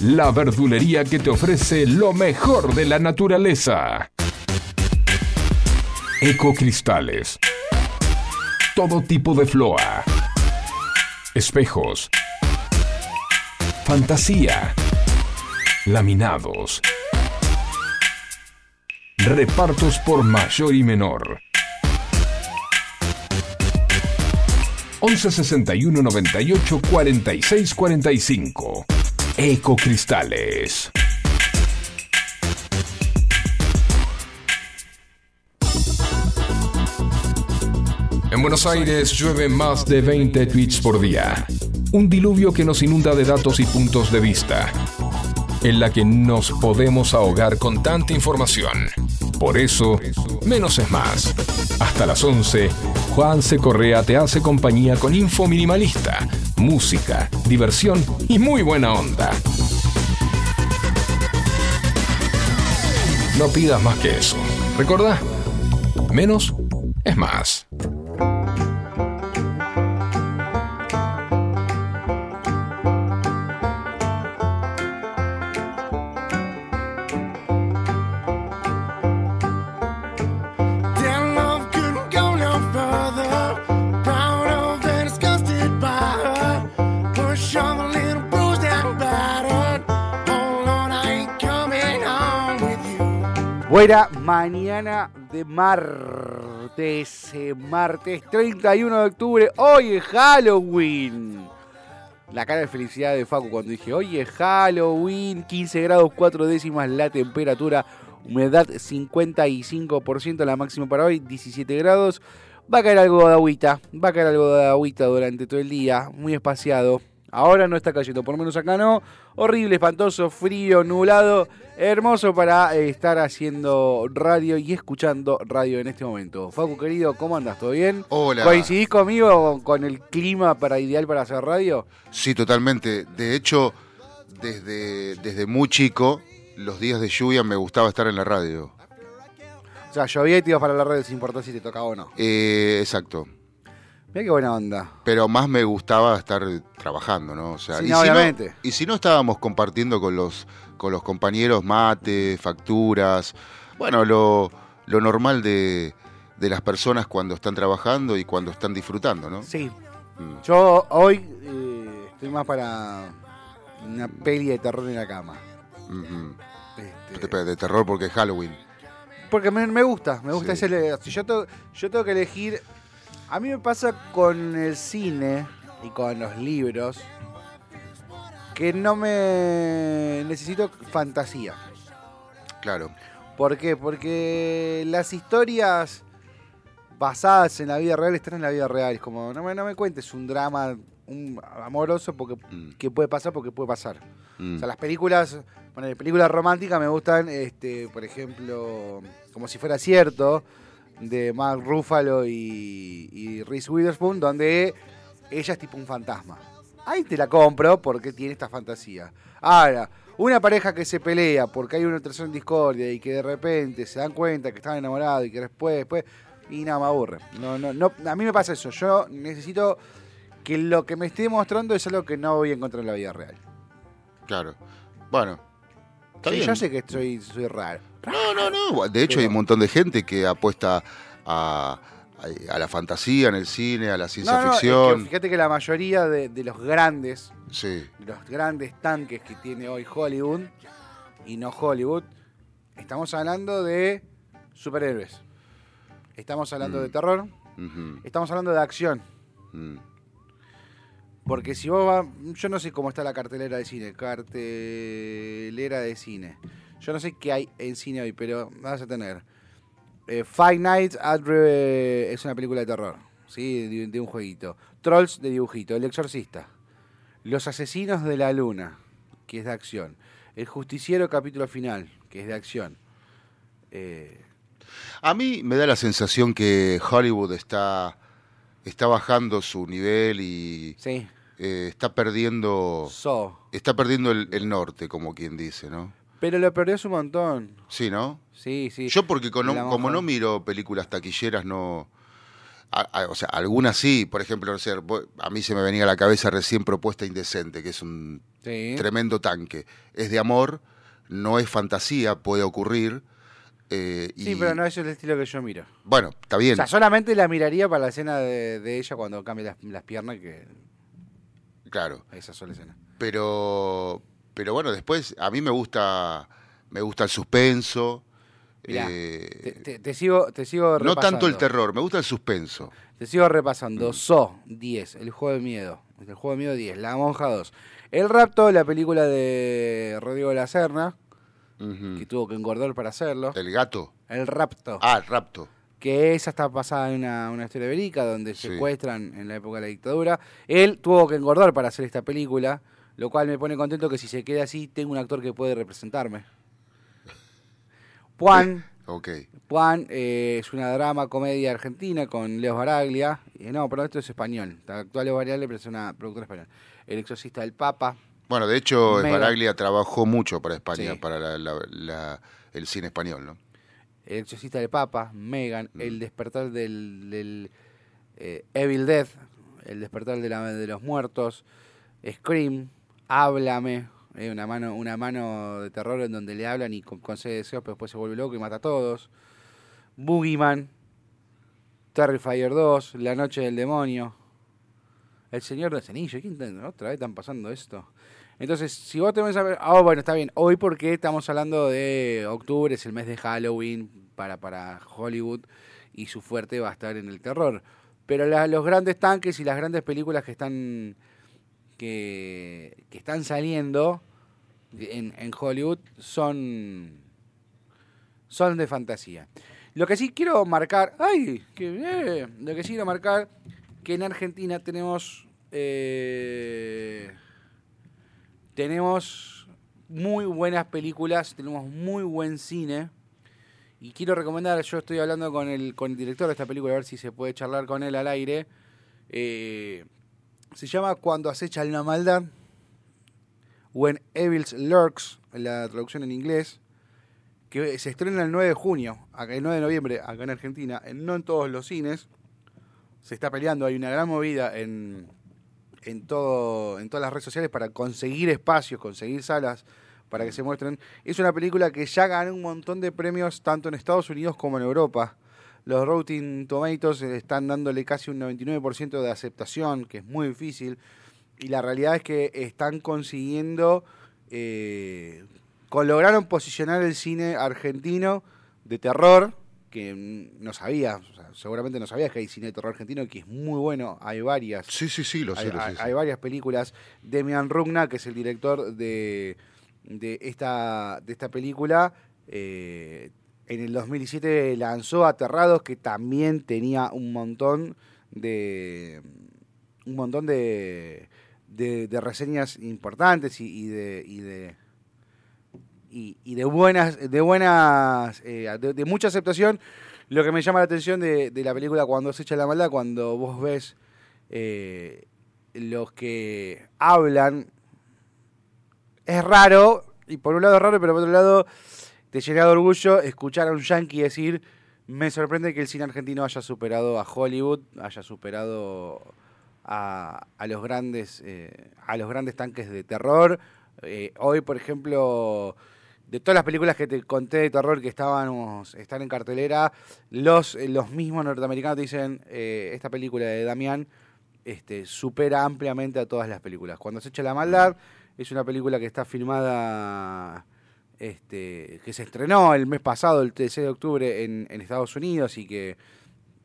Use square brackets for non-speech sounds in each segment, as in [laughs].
la verdulería que te ofrece lo mejor de la naturaleza. Ecocristales. Todo tipo de floa. Espejos. Fantasía. Laminados. Repartos por mayor y menor. 11 61 98 46 45. Ecocristales. En Buenos Aires llueve más de 20 tweets por día. Un diluvio que nos inunda de datos y puntos de vista, en la que nos podemos ahogar con tanta información. Por eso, menos es más. Hasta las 11, Juan C. Correa te hace compañía con info minimalista, música, diversión y muy buena onda. No pidas más que eso. ¿Recordá? Menos es más. Buena mañana de martes, eh, martes 31 de octubre, hoy es Halloween. La cara de felicidad de Facu cuando dije, hoy es Halloween, 15 grados 4 décimas la temperatura, humedad 55%, la máxima para hoy 17 grados. Va a caer algo de agüita, va a caer algo de agüita durante todo el día, muy espaciado. Ahora no está cayendo, por lo menos acá no. Horrible, espantoso, frío, nublado. Hermoso para eh, estar haciendo radio y escuchando radio en este momento. Facu, querido, ¿cómo andas? ¿Todo bien? Hola. ¿Coincidís conmigo con el clima para ideal para hacer radio? Sí, totalmente. De hecho, desde, desde muy chico, los días de lluvia me gustaba estar en la radio. O sea, llovía y te ibas para la radio sin importar si te tocaba o no. Eh, exacto. Mira qué buena onda. Pero más me gustaba estar trabajando, ¿no? O sea, Sí, y, no, si obviamente. no, y si no estábamos compartiendo con los, con los compañeros mate, facturas, bueno, lo, lo normal de, de las personas cuando están trabajando y cuando están disfrutando, ¿no? Sí. Mm. Yo hoy eh, estoy más para una peli de terror en la cama. Este, De, de terror porque es Halloween. Porque me, me gusta, me gusta Sí. ese. Si yo, tengo, yo tengo que elegir. A mí me pasa con el cine y con los libros que no me. Necesito fantasía. Claro. ¿Por qué? Porque las historias basadas en la vida real están en la vida real. Es como, no me, no me cuentes un drama un amoroso porque Mm. que puede pasar porque puede pasar. Mm. O sea, las películas, bueno, las películas románticas me gustan, este, por ejemplo, como si fuera cierto, de Mark Ruffalo y, y Reese Witherspoon, donde ella es tipo un fantasma. Ahí te la compro porque tiene esta fantasía. Ahora, una pareja que se pelea porque hay una tercera en discordia y que de repente se dan cuenta que están enamorados y que después, después, y nada, me aburre. No, no, no, a mí me pasa eso. Yo necesito que lo que me esté mostrando es algo que no voy a encontrar en la vida real. Claro. Bueno. Está Sí, bien. yo sé que soy, soy raro. No, no, no. De hecho, Pero- hay un montón de gente que apuesta a, a- a la fantasía en el cine, a la ciencia No, no, es que ficción. fíjate que la mayoría de, de los grandes, Sí. de los grandes tanques que tiene hoy Hollywood y no Hollywood, estamos hablando de superhéroes. Estamos hablando Mm. de terror, Ujú, estamos hablando de acción. mm. Porque si vos vas, yo no sé cómo está la cartelera de cine, cartelera de cine. Yo no sé qué hay en cine hoy, pero vas a tener eh, Five Nights at Re- es una película de terror, sí, de, de un jueguito. Trolls de dibujito, El Exorcista, Los Asesinos de la Luna, que es de acción. El Justiciero capítulo final, que es de acción. Eh, A mí me da la sensación que Hollywood está, está bajando su nivel y sí, eh, está perdiendo so. está perdiendo el, el norte, como quien dice, ¿no? Pero lo perdió un montón. Sí, ¿no? Sí, sí. Yo porque con- como no miro películas taquilleras, no... a- a- o sea, algunas sí, por ejemplo, sé, vo- a mí se me venía a la cabeza recién Propuesta Indecente, que es un Sí. tremendo tanque. Es de amor, no es fantasía, puede ocurrir. eh, Sí, y- pero no es el estilo que yo miro. Bueno, está bien. O sea, solamente la miraría para la escena de, de ella cuando cambia las, las piernas, que Claro. esa sola escena. Pero, pero bueno, después a mí me gusta, me gusta el suspenso. Mirá, eh, Te, te- te sigo, te sigo no repasando. tanto el terror, me gusta el suspenso. Te sigo repasando. So, 10. El juego de miedo. El juego de miedo, 10. La monja, 2. El rapto, la película de Rodrigo de la Serna, que tuvo que engordar para hacerlo. El gato. El rapto. Ah, el rapto. que esa está basada en una, una historia verídica donde Sí. secuestran en la época de la dictadura. Él tuvo que engordar para hacer esta película, lo cual me pone contento que si se queda así, tengo un actor que puede representarme. Juan, [laughs] Ok. Juan eh, es una drama comedia argentina con Leo Baraglia. Eh, no, pero esto es español. Actual Leo Baraglia pero es una productora española. El exorcista del Papa. Bueno, de hecho, Mega. Baraglia trabajó mucho para España, Sí. para la- la- la- el cine español, ¿no? El exorcista del Papa, Megan, Mm. el despertar del, del, eh, Evil Death, el despertar de, la- de los muertos, Scream, Háblame, eh, una mano una mano de terror en donde le hablan y con- concede deseos, pero después se vuelve loco y mata a todos. Boogeyman, Terrifier 2, La noche del demonio, El señor de los anillos, ¿quién otra vez están pasando esto? Entonces, si vos te vas a ver, ah, bueno, está bien, hoy porque estamos hablando de octubre, es el mes de Halloween para, para Hollywood y su fuerte va a estar en el terror. Pero los grandes tanques y las grandes películas que están que, están saliendo en, en Hollywood son son de fantasía. Lo que sí quiero marcar, ay, qué bien, lo que sí quiero marcar que en Argentina tenemos eh, tenemos muy buenas películas, tenemos muy buen cine. Y quiero recomendar, yo estoy hablando con el, con el director de esta película, a ver si se puede charlar con él al aire. Eh, se llama Cuando acecha la maldad. When Evils Lurks, la traducción en inglés. Que se estrena el 9 de junio, el 9 de noviembre, acá en Argentina. en- no en todos los cines. Se está peleando, hay una gran movida en, en, todo, en todas las redes sociales para conseguir espacios, conseguir salas para que se muestren. Es una película que ya ganó un montón de premios tanto en Estados Unidos como en Europa. Los Rotten Tomatoes están dándole casi un 99% de aceptación, que es muy difícil. Y la realidad es que están consiguiendo, eh, lograron posicionar el cine argentino de terror, que no sabía, o sea, seguramente no sabías que hay cine de terror argentino, que es muy bueno, hay varias. Sí, sí, sí, lo sé, Hay, lo sí. hay varias películas. Demian Rugna, que es el director de, de, esta, de esta película, eh, en el 2017 lanzó Aterrados, que también tenía un montón de un montón de, de, reseñas importantes y, de, y de y, de buenas de buenas eh, de, mucha aceptación. Lo que me llama la atención de, de la película cuando se echa la maldad cuando vos ves eh, los que hablan es raro y por un lado es raro pero por otro lado te llena de orgullo escuchar a un yankee decir me sorprende que el cine argentino haya superado a Hollywood haya superado a, a los grandes eh, a los grandes tanques de terror Eh, hoy por ejemplo de todas las películas que te conté de terror que estábamos están en cartelera los los mismos norteamericanos te dicen eh, esta película de Damián este, supera ampliamente a todas las películas. Cuando se echa la maldad es una película que está filmada, este, que se estrenó el mes pasado, el 13 de octubre, en, Estados Unidos y que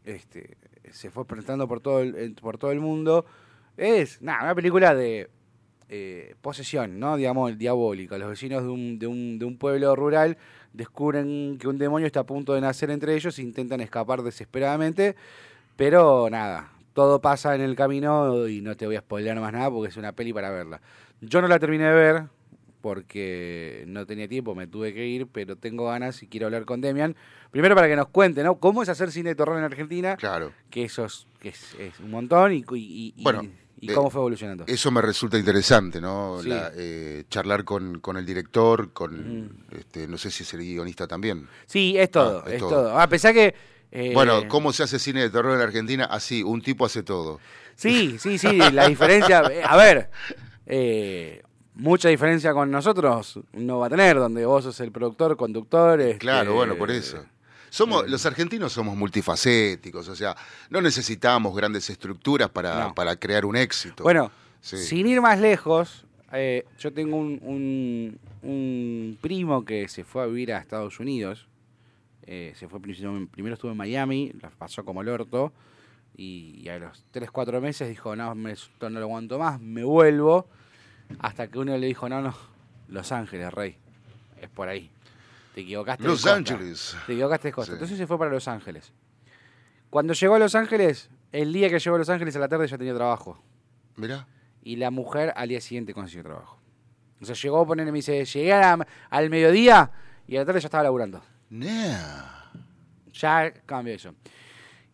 este, se fue presentando por todo el, por todo el mundo. Es nada, una película de eh, posesión, ¿no? Digamos, diabólica. Los vecinos de un, de, un, de un pueblo rural descubren que un demonio está a punto de nacer entre ellos e intentan escapar desesperadamente. Pero nada, todo pasa en el camino y no te voy a spoilear más nada porque es una peli para verla. Yo no la terminé de ver porque no tenía tiempo, me tuve que ir, pero tengo ganas y quiero hablar con Demian. Primero para que nos cuente, ¿no? ¿Cómo es hacer cine de terror en Argentina? Claro. Que eso es, que es, es un montón y, y- y- Bueno, y eh, cómo fue evolucionando. Eso me resulta interesante, ¿no? Sí. La, eh, charlar con, con el director, con, este, no sé si es el guionista también. Sí, es todo, Ah, es es todo. todo. A pesar que... eh, Bueno, ¿cómo se hace cine de terror en Argentina? Así, un tipo hace todo. Sí, sí, sí, [laughs] la diferencia... A ver, eh, mucha diferencia con nosotros no va a tener, donde vos sos el productor, conductor... este, Claro, bueno, por eso. Somos, los argentinos somos multifacéticos, o sea, no necesitamos grandes estructuras para, No. para crear un éxito. Bueno, Sí. sin ir más lejos, eh, yo tengo un, un- un primo que se fue a vivir a Estados Unidos. Eh, se fue primero, primero estuvo en Miami, la pasó como el orto. Y, y a los 3, 4 meses dijo, no, me, esto no lo aguanto más, me vuelvo. Hasta que uno le dijo, no, no, Los Ángeles, rey. Es por ahí. Te equivocaste. Los. Ángeles. Te equivocaste de costa. Sí. Entonces se fue para Los Ángeles. Cuando llegó a Los Ángeles, el día que llegó a Los Ángeles a la tarde ya tenía trabajo Mirá. y la mujer al día siguiente consiguió trabajo. O sea, llegó a ponerle, me dice, llegué a la- al mediodía y a la tarde ya estaba laburando. Nah. Ya cambió eso.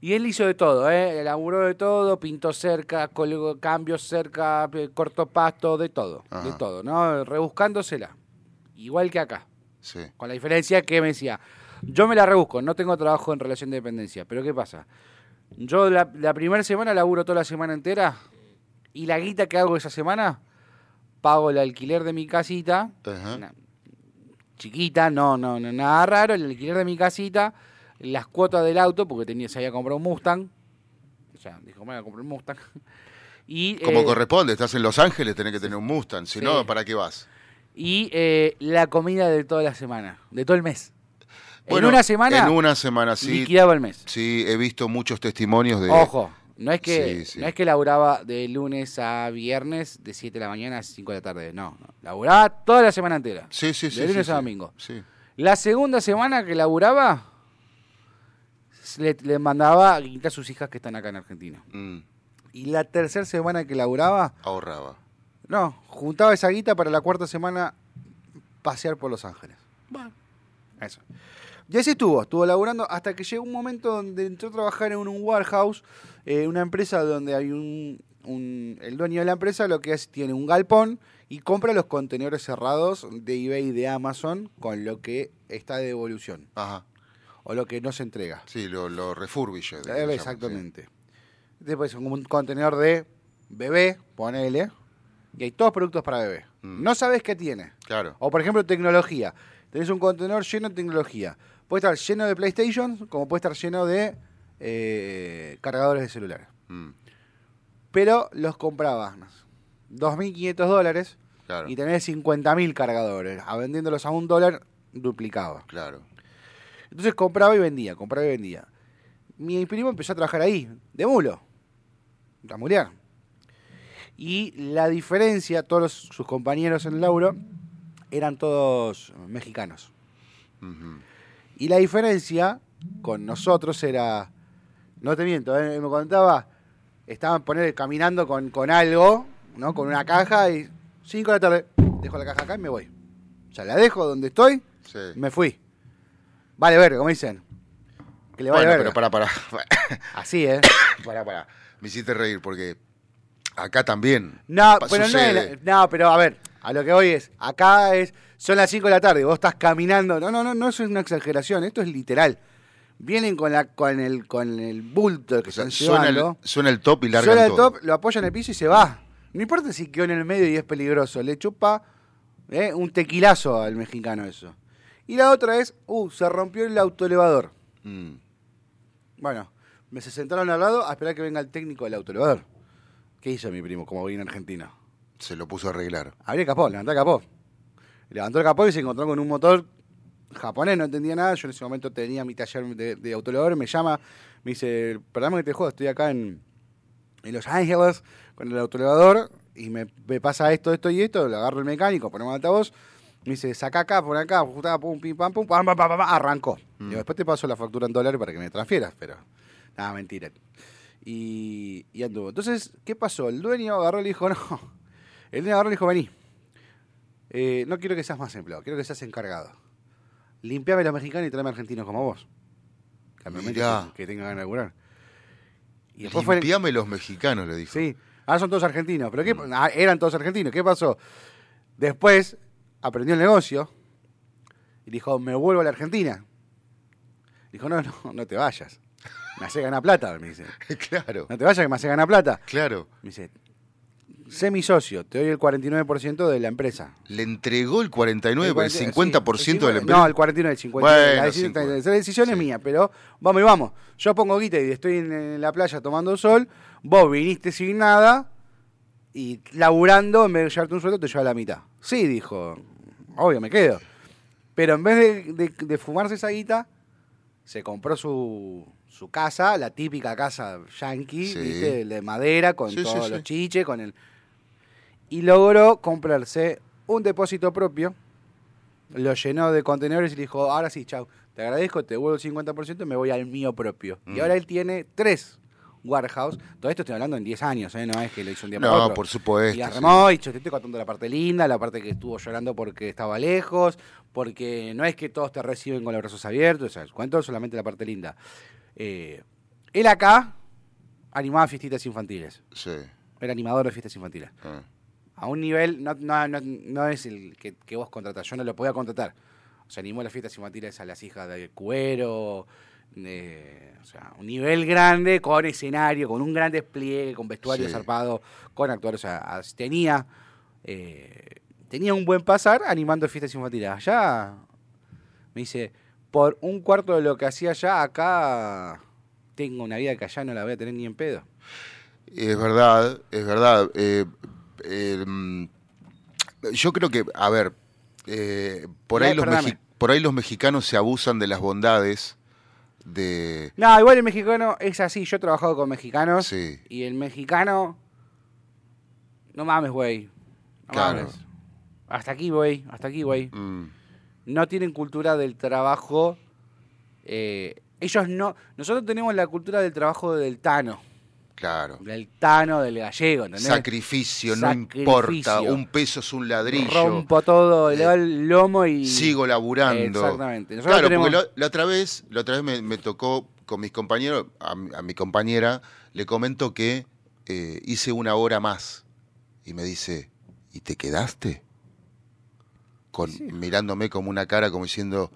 Y él hizo de todo, ¿eh? Laburó de todo, pintó cerca, colgó cambios cerca, eh, cortó pasto, de todo, de todo, ¿no? Rebuscándosela. Igual que acá. Sí. Con la diferencia que me decía, yo me la rebusco, no tengo trabajo en relación de dependencia, pero ¿qué pasa? Yo la, la primera semana laburo toda la semana entera y la guita que hago esa semana pago el alquiler de mi casita, Ajá. una- chiquita, no, no, no, nada raro, el alquiler de mi casita, las cuotas del auto, porque tenía, se había comprado un Mustang, o sea, dijo, me voy a comprar un Mustang. [laughs] Y, Como eh, corresponde, estás en Los Ángeles, tenés que tener un Mustang. Si Sí. no, ¿para qué vas? y eh, la comida de toda la semana, de todo el mes. Bueno, en una semana En una semana, sí. liquidaba el mes. Sí, he visto muchos testimonios de. Ojo, no es que Sí, sí. no es que laburaba de lunes a viernes de 7 de la mañana a 5 de la tarde, no, no. laburaba toda la semana entera. Sí, sí, sí. de lunes a domingo. Sí. La segunda semana que laburaba le, le mandaba a guita a sus hijas que están acá en Argentina. Mm, Y la tercera semana que laburaba, ahorraba. no, juntaba esa guita para la cuarta semana pasear por Los Ángeles. Eso. Y así estuvo, estuvo laburando hasta que llegó un momento donde entró a trabajar en un warehouse, eh, una empresa donde hay un, un- El dueño de la empresa lo que hace, tiene un galpón y compra los contenedores cerrados de eBay y de Amazon con lo que está de devolución Ajá. O lo que no se entrega. Sí, lo, lo refurbish. Eh, exactamente. Después como un contenedor de bebé, ponele, y hay todos productos para bebé. Mm. No sabes qué tiene. sí. Claro. O por ejemplo, tecnología. Tenés un contenedor lleno de tecnología. Puede estar lleno de PlayStation, como puede estar lleno de eh, cargadores de celular. Mm, Pero los comprabas 2.500 dólares claro. y tenés 50.000 cargadores. A vendiéndolos a un dólar, duplicaba. Claro. Entonces compraba y vendía, compraba y vendía. Mi primo empezó a trabajar ahí, de mulo. A mulear. Y la diferencia, todos sus compañeros en el lauro eran todos mexicanos. Y la diferencia con nosotros era, no te miento, ¿eh? me contaba, estaban poner, caminando con, con algo, ¿no? Con una caja y 5 de la tarde, dejo la caja acá y me voy. O sea, la dejo donde estoy, Sí. me fui. Vale ver, como dicen. Que le vale bueno, verga. pero para, para. Así, ¿eh? [coughs] para, para. Me hiciste reír porque acá también. No, pero no, sucede. es la- no, pero a ver, a lo que voy es, acá es, son las 5 de la tarde, vos estás caminando, no, no, no, no eso es una exageración, esto es literal. Vienen con la con el con el bulto que O sea, están suena, el, llevando, suena el top y largan suena el todo. top, lo apoya en el piso y se va. No importa si quedó en el medio y es peligroso, le chupa eh, un tequilazo al mexicano eso. Y la otra es, uh, se rompió el autoelevador. Mm, Bueno, me se sentaron al lado a esperar que venga el técnico del autoelevador. ¿Qué hizo mi primo como vino argentino? se lo puso a arreglar. Abrió el capó, levantó el capó. Levantó el capó y se encontró con un motor japonés, no entendía nada. Yo en ese momento tenía mi taller de, de autoelevador, me llama, me dice, perdóname que te jodo, estoy acá en, en Los Ángeles con el autoelevador y me, me pasa esto, esto y esto, le agarro el mecánico, ponemos altavoz, me dice, saca acá, pon acá, ajustá, pum, pim, pam, pum, pam, pam, pam, pam, arrancó. Digo, después te paso la factura en dólares para que me transfieras, pero nada, mentira. Y, y anduvo. Entonces, ¿qué pasó? El dueño agarró y le dijo, no. El dueño agarró y le dijo, vení. eh, no quiero que seas más empleado, quiero que seas encargado. Limpiame los mexicanos y tráeme argentinos como vos. Cambiamente Mirá. que, que tenga ganas de laburar. Y después fue... Limpiame los mexicanos, le dijo. Sí, ahora son todos argentinos. ¿Pero qué? ah, eran todos argentinos. ¿Qué pasó? Después aprendió el negocio y dijo, me vuelvo a la Argentina. Dijo, no, no, no te vayas. Me hace ganar plata, me dice. [laughs] claro, No te vayas que me hace ganar plata. claro. Me dice, sé mi socio, te doy el 49% de la empresa. Le entregó el 49, el, 40, 50% sí, de la 50, empresa. No, el 49, el 50. Bueno, la decisión, 50. la decisión es Sí. mía, pero vamos y vamos. Yo pongo guita y estoy en, en la playa tomando sol, vos viniste sin nada y laburando, en vez de llevarte un sueldo, te lleva la mitad. Sí, dijo, obvio, me quedo. Pero en vez de, de- de fumarse esa guita, se compró su, su casa, la típica casa yankee, Sí. ¿viste? de madera, con Sí, todos sí. los chiches, con el... Y logró comprarse un depósito propio, lo llenó de contenedores y le dijo, ahora sí, chau, te agradezco, te devuelvo el 50% y me voy al mío propio. Y Mm. ahora él tiene tres warehouse. Todo esto estoy hablando en 10 años, ¿eh? no es que lo hizo un día para No, otro. por supuesto. Y sí. armó, y yo te estoy contando la parte linda, la parte que estuvo llorando porque estaba lejos, porque no es que todos te reciben con los brazos abiertos, o sea, cuento solamente la parte linda. Eh, él acá animaba fiestitas infantiles, Sí. era animador de fiestas infantiles. ah. A un nivel, no, no, no, no es el que, que vos contratás, yo no lo podía contratar. O sea, animó las fiestas infantiles a las hijas de cuero, eh, o sea, un nivel grande, con escenario, con un gran despliegue, con vestuario Sí. zarpado, con actores, o sea, tenía, eh, tenía un buen pasar animando fiestas infantiles. Allá, me dice, por un cuarto de lo que hacía allá, acá tengo una vida que allá no la voy a tener ni en pedo. Es verdad, es verdad. Eh, eh, mm, yo creo que, a ver, por, ahí los por ahí los mexicanos se abusan de las bondades de... No, igual el mexicano es así. Yo he trabajado con mexicanos Sí. y el mexicano. No mames, güey. No Claro. mames. Hasta aquí, güey. Hasta aquí, güey. Mm, No tienen cultura del trabajo. eh, ellos no. Nosotros tenemos la cultura del trabajo del tano. Claro. Del tano, del gallego, ¿entendés? Sacrificio, no Sacrificio. importa. Un peso es un ladrillo. Rompo todo, le Eh, doy el lomo y. Sigo laburando. Exactamente. Nosotros Claro, tenemos- porque la, la otra vez, la otra vez me, me tocó con mis compañeros, a, mi- a mi compañera le comento que eh, hice una hora más y me dice, ¿y te quedaste? Con, Mirándome como una cara como diciendo,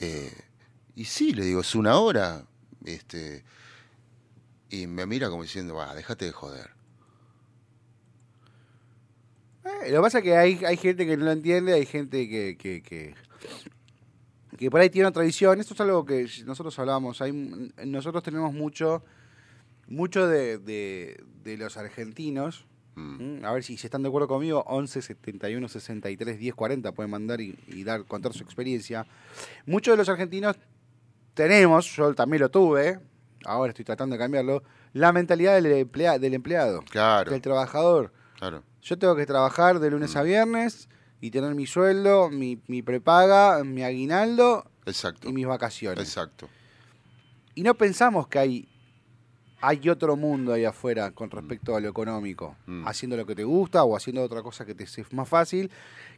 eh, y sí, le digo, es una hora. Este, y me mira como diciendo, va, déjate de joder. Eh, lo que pasa es que hay, hay gente que no lo entiende, hay gente que, que, que, que por ahí tiene otra visión. Esto es algo que nosotros hablamos. Hay, nosotros tenemos mucho, mucho de, de, de los argentinos. Mm. ¿m? A ver si están de acuerdo conmigo. 11 71 63 10 40 pueden mandar y, y dar contar su experiencia. Muchos de los argentinos tenemos, yo también lo tuve, ahora estoy tratando de cambiarlo, la mentalidad del, emplea- del empleado, Claro, del trabajador. claro. Yo tengo que trabajar de lunes a Mm. viernes y tener mi sueldo, mi, mi prepaga, mi aguinaldo Exacto. y mis vacaciones. Exacto. Y no pensamos que hay, hay otro mundo ahí afuera con respecto a lo económico, Mm. haciendo lo que te gusta o haciendo otra cosa que te es más fácil,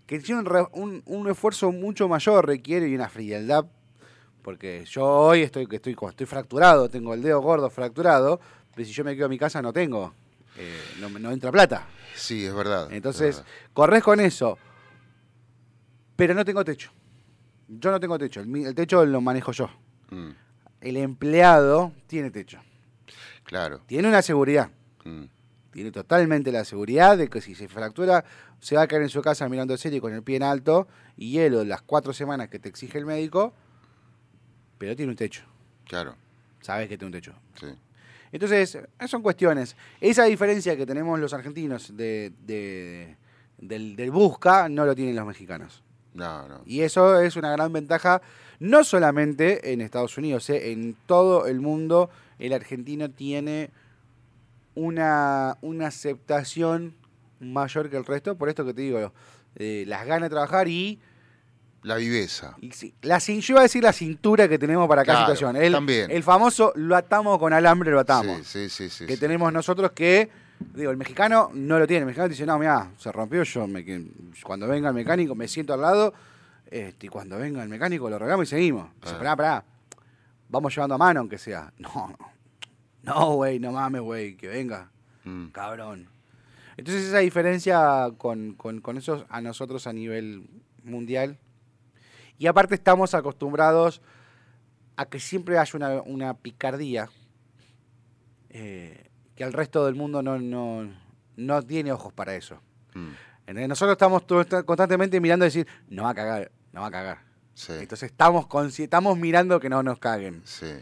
que tiene un, un- un esfuerzo mucho mayor, requiere y una frialdad, porque yo hoy estoy, que estoy, estoy fracturado, tengo el dedo gordo fracturado, pero si yo me quedo en mi casa no tengo, eh, no, no entra plata. Sí, es verdad. es Entonces, verdad. corres con eso. Pero no tengo techo. Yo no tengo techo. El techo lo manejo yo. Mm, El empleado tiene techo. claro. Tiene una seguridad. Mm, Tiene totalmente la seguridad de que si se fractura, se va a caer en su casa mirando serie con el pie en alto y hielo las cuatro semanas que te exige el médico. Pero tiene un techo. claro. Sabes que tiene un techo. Sí. Entonces, son cuestiones. Esa diferencia que tenemos los argentinos de, de- del, del busca no lo tienen los mexicanos. No, no. Y eso es una gran ventaja, no solamente en Estados Unidos, eh, en todo el mundo el argentino tiene una, una aceptación mayor que el resto, por esto que te digo, eh, las ganas de trabajar y, La viveza. la, yo iba a decir la cintura que tenemos para cada Claro, situación. El, también. el famoso lo atamos con alambre, lo atamos. Sí, sí, sí, que sí. tenemos nosotros que Digo, el mexicano no lo tiene. El mexicano dice, no, mira, se rompió yo. me cuando venga el mecánico me siento al lado. Este, y cuando venga el mecánico lo regamos y seguimos. Dice, Ah. pará, pará. Vamos llevando a mano aunque sea. [laughs] No, no. No, güey, no mames, güey, que venga. Mm. Cabrón. Entonces esa diferencia con, con, con esos a nosotros a nivel mundial. Y aparte estamos acostumbrados a que siempre haya una, una picardía eh, que el resto del mundo no, no, no tiene ojos para eso. Mm. Nosotros estamos constantemente mirando y decir, no va a cagar, no va a cagar. Sí, Entonces estamos, estamos mirando que no nos caguen. sí.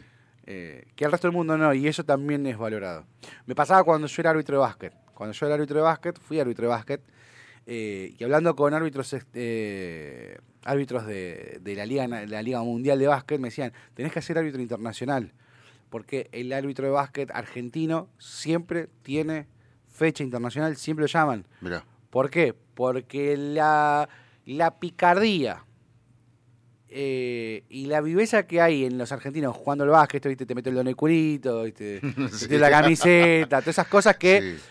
Eh, que el resto del mundo no, y eso también es valorado. Me pasaba cuando yo era árbitro de básquet. Cuando yo era árbitro de básquet, fui árbitro de básquet, eh, y hablando con árbitros este, árbitros de, de la, Liga, la Liga Mundial de Básquet, me decían, tenés que ser árbitro internacional, porque el árbitro de básquet argentino siempre tiene fecha internacional, siempre lo llaman. Mirá. ¿Por qué? Porque la, la picardía eh, y la viveza que hay en los argentinos jugando al básquet, ¿viste? te mete el donecurito, ¿viste? [laughs] Sí. Te la camiseta, todas esas cosas que Sí.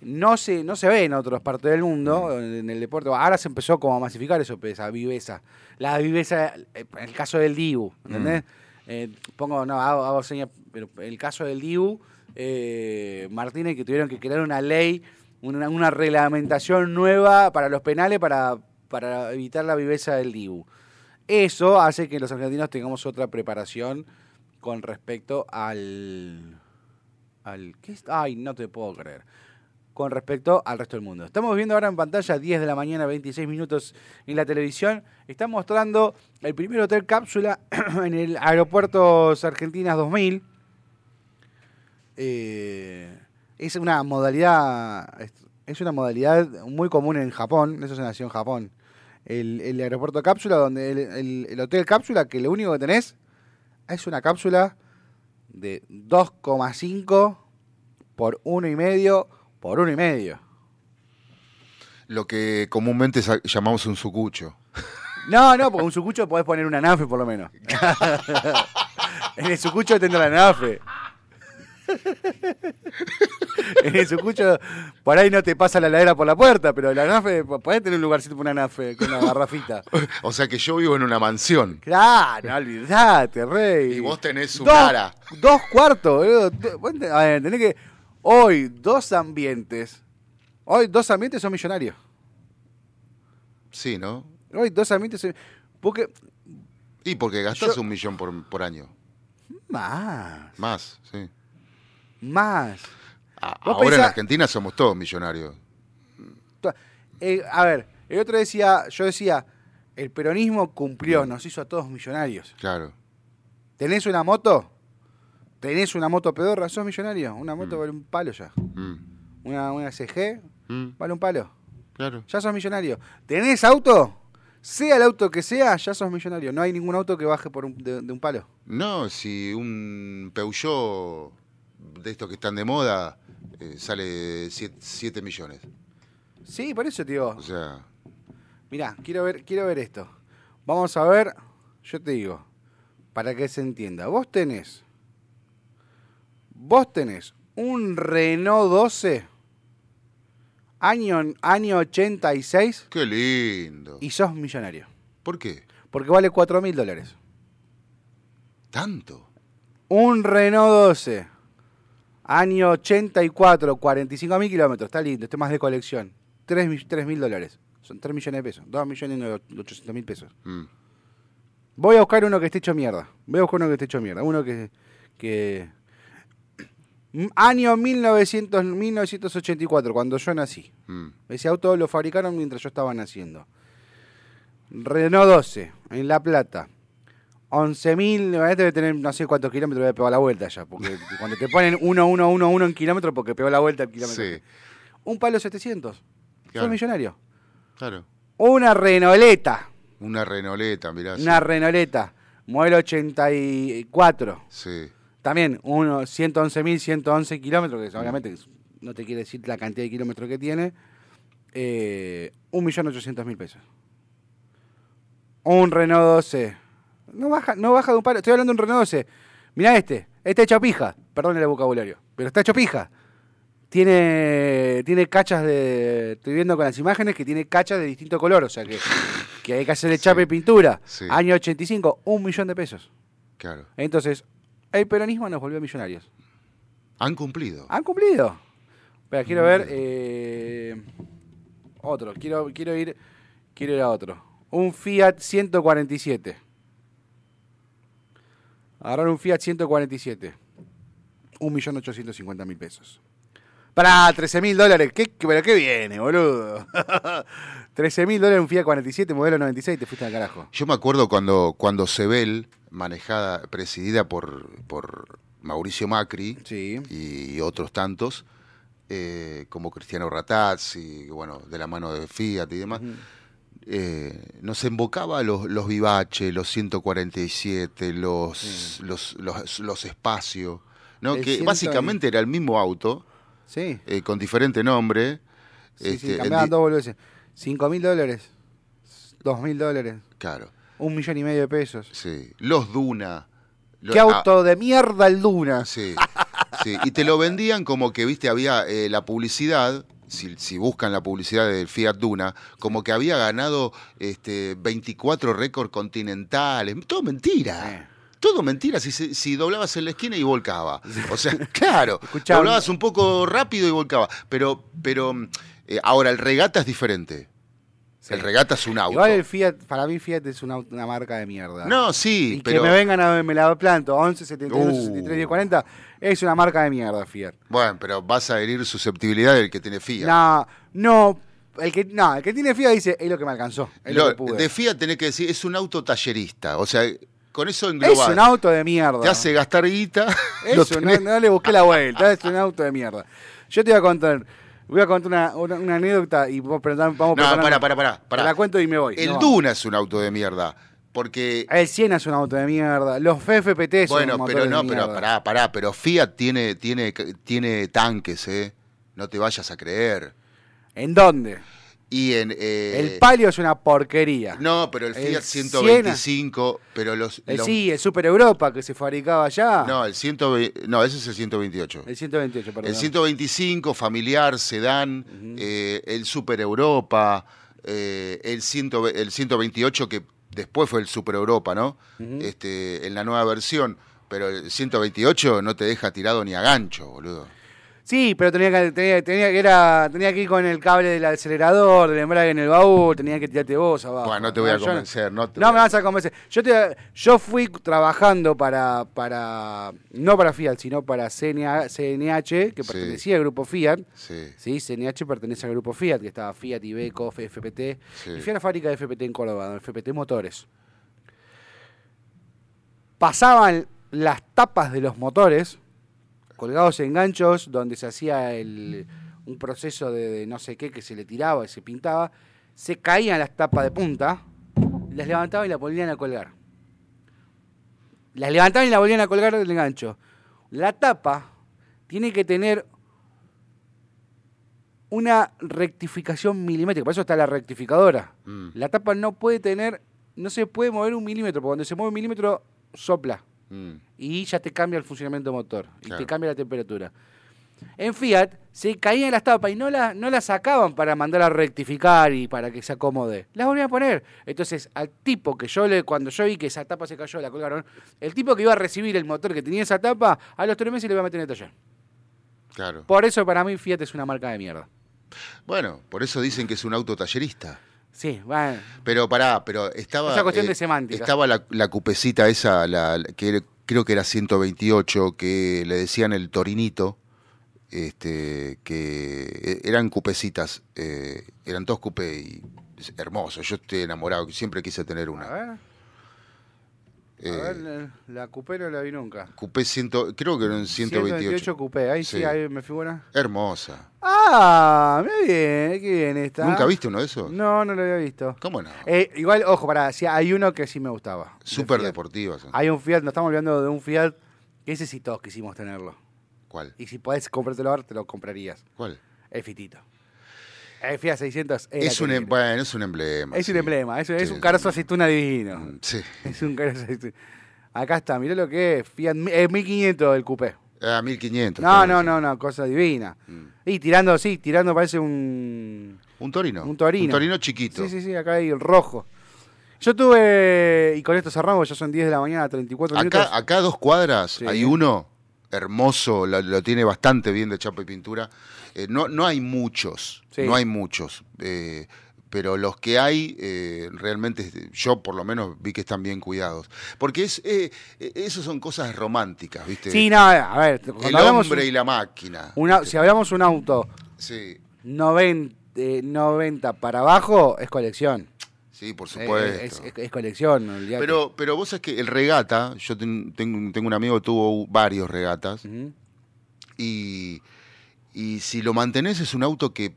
No se, no se ve en otras partes del mundo, en el deporte. Ahora se empezó como a masificar eso, esa viveza. La viveza, eh, en el caso del Dibu, ¿entendés? Eh, pongo, no, hago, hago señas, pero el caso del Dibu, eh, Martínez, que tuvieron que crear una ley, una, una reglamentación nueva para los penales para, para evitar la viveza del Dibu. Eso hace que los argentinos tengamos otra preparación con respecto al... al ¿qué es? Ay, no te puedo creer con respecto al resto del mundo. Estamos viendo ahora en pantalla 10 de la mañana, 26 minutos en la televisión. Está mostrando el primer hotel cápsula [clears throat] en el aeropuerto Argentinas 2000. Eh, es una modalidad es- una modalidad muy común en Japón, eso se nació en Japón. El, aeropuerto cápsula, donde el, el- el hotel cápsula, que lo único que tenés es una cápsula de 2,5 por uno y medio por uno y medio. Lo que comúnmente llamamos un sucucho. No, no, porque un sucucho podés poner una nafe por lo menos. [laughs] en el sucucho tendrá la nafe. [laughs] en el sucucho, por ahí no te pasa la ladera por la puerta, pero la nafe, podés tener un lugarcito para una nafe, con una garrafita. [laughs] O sea que yo vivo en una mansión. Claro, no olvidate, rey. Y vos tenés un dos, ara. Dos cuartos, boludo. Tenés que. Hoy, dos ambientes. Hoy, dos ambientes son millonarios. Sí, ¿no? Hoy, dos ambientes son. Porque. Y porque gastás Yo- un millón por, por año. Más. Más, sí. Más. Ahora en Argentina somos todos millonarios. Eh, a ver, el otro decía. Yo decía. El peronismo cumplió, nos hizo a todos millonarios. Claro. ¿Tenés una moto? ¿Tenés una moto pedorra? ¿Sos millonario? Una moto vale un palo ya. Mm, Una, una CG mm, vale un palo. claro. ya sos millonario. ¿Tenés auto? Sea el auto que sea, ya sos millonario. No hay ningún auto que baje por un- de, de un palo. No, si un Peugeot de estos que están de moda eh, sale 7 millones. Sí, por eso, tío. O sea, Mirá, quiero ver, quiero ver esto. Vamos a ver, yo te digo, para que se entienda. Vos tenés, vos tenés un Renault 12, año, año 86, qué lindo. y sos millonario. ¿Por qué? Porque vale 4 mil dólares. ¿Tanto? Un Renault 12, año 84, 45 mil kilómetros, está lindo, este más de colección. 3 mil dólares, son 3 millones de pesos, 2 millones y 800 mil pesos. Mm, Voy a buscar uno que esté hecho mierda, voy a buscar uno que esté hecho mierda, uno que... que... Mm, Año 1900, 1984, cuando yo nací. mm. Ese auto lo fabricaron mientras yo estaba naciendo. Renault 12, en La Plata. 11.000, debe tener no sé cuántos kilómetros debe pegar la vuelta ya. Porque [laughs] cuando te ponen 1, 1, 1, 1 en kilómetros, porque pegó la vuelta el kilómetro. Sí, Un palo 700. Claro. Sos millonario. claro. Una Renoleta. Una Renoleta, mirá. sí. Una Renoleta. Modelo 84. Sí, También, uno, 111.000, 111 kilómetros, que obviamente no te quiere decir la cantidad de kilómetros que tiene. Eh, 1.800.000 pesos. Un Renault 12. No baja, no baja de un palo. Estoy hablando de un Renault 12. Mirá este. Este hecho pija. Perdón el vocabulario. Pero está hecho pija. Tiene, tiene cachas de. Estoy viendo con las imágenes que tiene cachas de distinto color, o sea que, que hay que hacerle chape y pintura. Sí. Año 85, un millón de pesos. Claro. Entonces, el peronismo nos volvió millonarios. Han cumplido. ¿Han cumplido? Espera, quiero ver. eh, otro, quiero, quiero ir. Quiero ir a otro. Un Fiat 147. Agarrar un Fiat 147. 1.850.000 pesos. Para 13 mil dólares. ¿Qué, ¿Pero qué viene, boludo? [laughs] 13 mil dólares un Fiat 47, modelo 96, te fuiste al carajo. Yo me acuerdo cuando, cuando Sebel, manejada, presidida por, por Mauricio Macri Sí. y otros tantos, eh, como Cristiano Ratazzi, bueno, de la mano de Fiat y demás, eh, nos embocaba los, los Vivace, los 147, los, los, los, los Espacio, ¿no? El que básicamente era el mismo auto, Sí. eh, con diferente nombre. Sí, este, sí, cambiaban dos boludeces. 5 mil dólares. 2 mil dólares. Claro, Un millón y medio de pesos. sí. Los Duna. ¿Qué ah, auto de mierda el Duna? Sí, sí. Y te lo vendían como que, viste, había eh, la publicidad, si, si buscan la publicidad del Fiat Duna, como que había ganado este, 24 récords continentales. Todo mentira. Todo mentira, si, se- si doblabas en la esquina y volcaba. O sea, [laughs] claro, Escuchá, doblabas un poco rápido y volcaba. Pero, pero eh, ahora el regata es diferente. Sí. El regata es un auto. Igual el Fiat, para mí Fiat es una, una marca de mierda. No, sí, y pero... que me vengan a me la planto 11, 71, Uh. 63, 10, 40 es una marca de mierda Fiat. Bueno, pero vas a herir susceptibilidad del que tiene Fiat. No, no, el que no, el que tiene Fiat dice, es lo que me alcanzó, es lo, Lo- que pude. de Fiat tenés que decir, es un auto tallerista. O sea, con eso es un auto de mierda. Te hace gastar guita. Eso, no, no le busqué la vuelta, es un auto de mierda. Yo te voy a contar, voy a contar una, una, una anécdota y vamos No, preparando. para, para, para. Te la cuento y me voy. El No. Duna es un auto de mierda. Porque. El Siena es un auto de mierda. Los FFP son bueno, pero de no, pero pará, pará. Pero Fiat tiene, tiene, tiene tanques, ¿eh? No te vayas a creer. ¿En dónde? Y en. eh, el Palio es una porquería. No, pero el el Fiat Siena. 125, pero los. El los- sí, el Super Europa que se fabricaba allá. No, el 120, no, ese es el 128. El 128, perdón. El 125, familiar, sedán, eh, el Super Europa, eh, el, 100 el 128 que después fue el Super Europa, ¿no? este, en la nueva versión. Pero el 128 no te deja tirado ni a gancho, boludo. Sí, pero tenía que, tenía, tenía que era, tenía que ir con el cable del acelerador, del embrague en el baúl, tenía que tirarte vos abajo. Bueno, no te voy a yo convencer, no te No voy me vas a convencer. Yo te, yo fui trabajando para, para, no para Fiat, sino para CNA CNH, que Sí. pertenecía al grupo Fiat. Sí, Sí, CNH pertenece al grupo Fiat, que estaba Fiat, Iveco, FPT. Sí. Y fui a la fábrica de FPT en Córdoba, FPT Motores. Pasaban las tapas de los motores, colgados en ganchos, donde se hacía el, un proceso de, de no sé qué que se le tiraba y se pintaba. Se caían las tapas de punta, las levantaban y las volvían a colgar. Las levantaban y las volvían a colgar del gancho. La tapa tiene que tener una rectificación milimétrica. Por eso está la rectificadora. Mm. La tapa no puede tener, no se puede mover un milímetro, porque cuando se mueve un milímetro, sopla. Mm. Y ya te cambia el funcionamiento motor. Y te cambia la temperatura. En Fiat se caían las tapas y no las no las sacaban para mandar a rectificar y para que se acomode. Las volvían a poner. Entonces, al tipo que yo le, cuando yo vi que esa tapa se cayó, la colgaron, el tipo que iba a recibir el motor que tenía esa tapa, a los tres meses le iba a meter en el taller. Claro. Por eso para mí Fiat es una marca de mierda. Bueno, por eso dicen que es un auto tallerista. Sí, bueno. Pero pará, pero estaba. Esa cuestión de semántica. Estaba la, la cupecita esa, la, que creo que era 128, que le decían el Torinito, este, que eh, eran cupecitas, eh, eran dos cupé y es hermoso. Yo estoy enamorado, siempre quise tener A una. A Eh, ver, la- la coupé no la vi nunca. Cupé ciento, creo que eran 128. coupé, ahí sí, Sí. ahí me figura. Hermosa. Ah, muy bien, qué bien está. ¿Nunca viste uno de esos? No, no lo había visto. ¿Cómo no? Eh, igual, ojo, pará, sí, hay uno que sí me gustaba. de Súper son. Hay un Fiat, nos estamos hablando de un Fiat que ese sí todos quisimos tenerlo. ¿Cuál? Y si podés comprártelo ahora, te lo comprarías. ¿Cuál? El Fitito. El Fiat 600 era Es un, em- bueno, es un emblema. Es un emblema, es, es Sí, un carozo aceituna divino. Mm, Sí. [laughs] Es un carozo aceituna. Acá está, mirá lo que es. Fiat mi- eh, 1500 el coupé. Ah, 1500. No, no, no, no, cosa divina. Mm. Y tirando, sí, tirando parece un, Un torino. un torino. Un torino chiquito. Sí, sí, sí, acá hay el rojo. Yo tuve, y con esto cerramos, ya son 10 de la mañana, 34 minutos. Acá, acá a dos cuadras Sí. hay uno hermoso, lo, lo tiene bastante bien de chapa y pintura. Eh, no, no hay muchos, Sí. no hay muchos. eh, pero los que hay, eh, realmente, yo por lo menos vi que están bien cuidados. Porque es, eso son cosas románticas, ¿viste? Sí, no, a ver, El hombre un- y la máquina. si hablamos un auto Sí, 90, eh, 90 para abajo, es colección. Sí, por Eh, supuesto. Es, es- es colección, olvidate. Pero, pero vos sabés que el regata, yo ten- tengo, tengo un amigo que tuvo varios regatas, y, y si lo mantenés es un auto que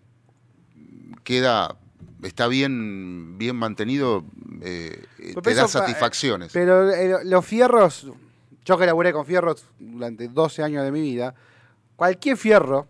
queda, está bien, bien mantenido, eh, te eso da satisfacciones. Pero eh, los fierros, yo que laburé con fierros durante 12 años de mi vida, cualquier fierro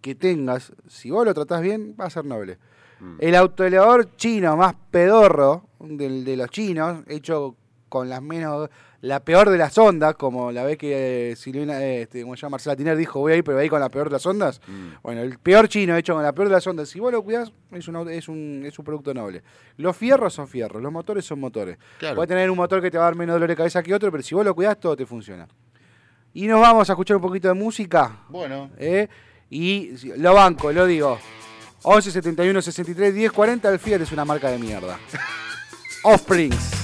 que tengas, si vos lo tratás bien, va a ser noble. Mm. El autoelevador chino más pedorro del, de los chinos, hecho con las menos la peor de las ondas, como la vez que eh, Silvina, eh, este, como llama Marcela Tiner dijo, voy a ir, pero ahí con la peor de las ondas. Mm. Bueno, el peor chino hecho con la peor de las ondas, si vos lo cuidás, es un, es un, es un producto noble. Los fierros son fierros, los motores son motores. Claro. Puede tener un motor que te va a dar menos dolor de cabeza que otro, pero si vos lo cuidás, todo te funciona. Y nos vamos a escuchar un poquito de música. Bueno, ¿eh? Y lo banco, lo digo. 11 71 63 10 40, el Fiat es una marca de mierda. [laughs] Offsprings.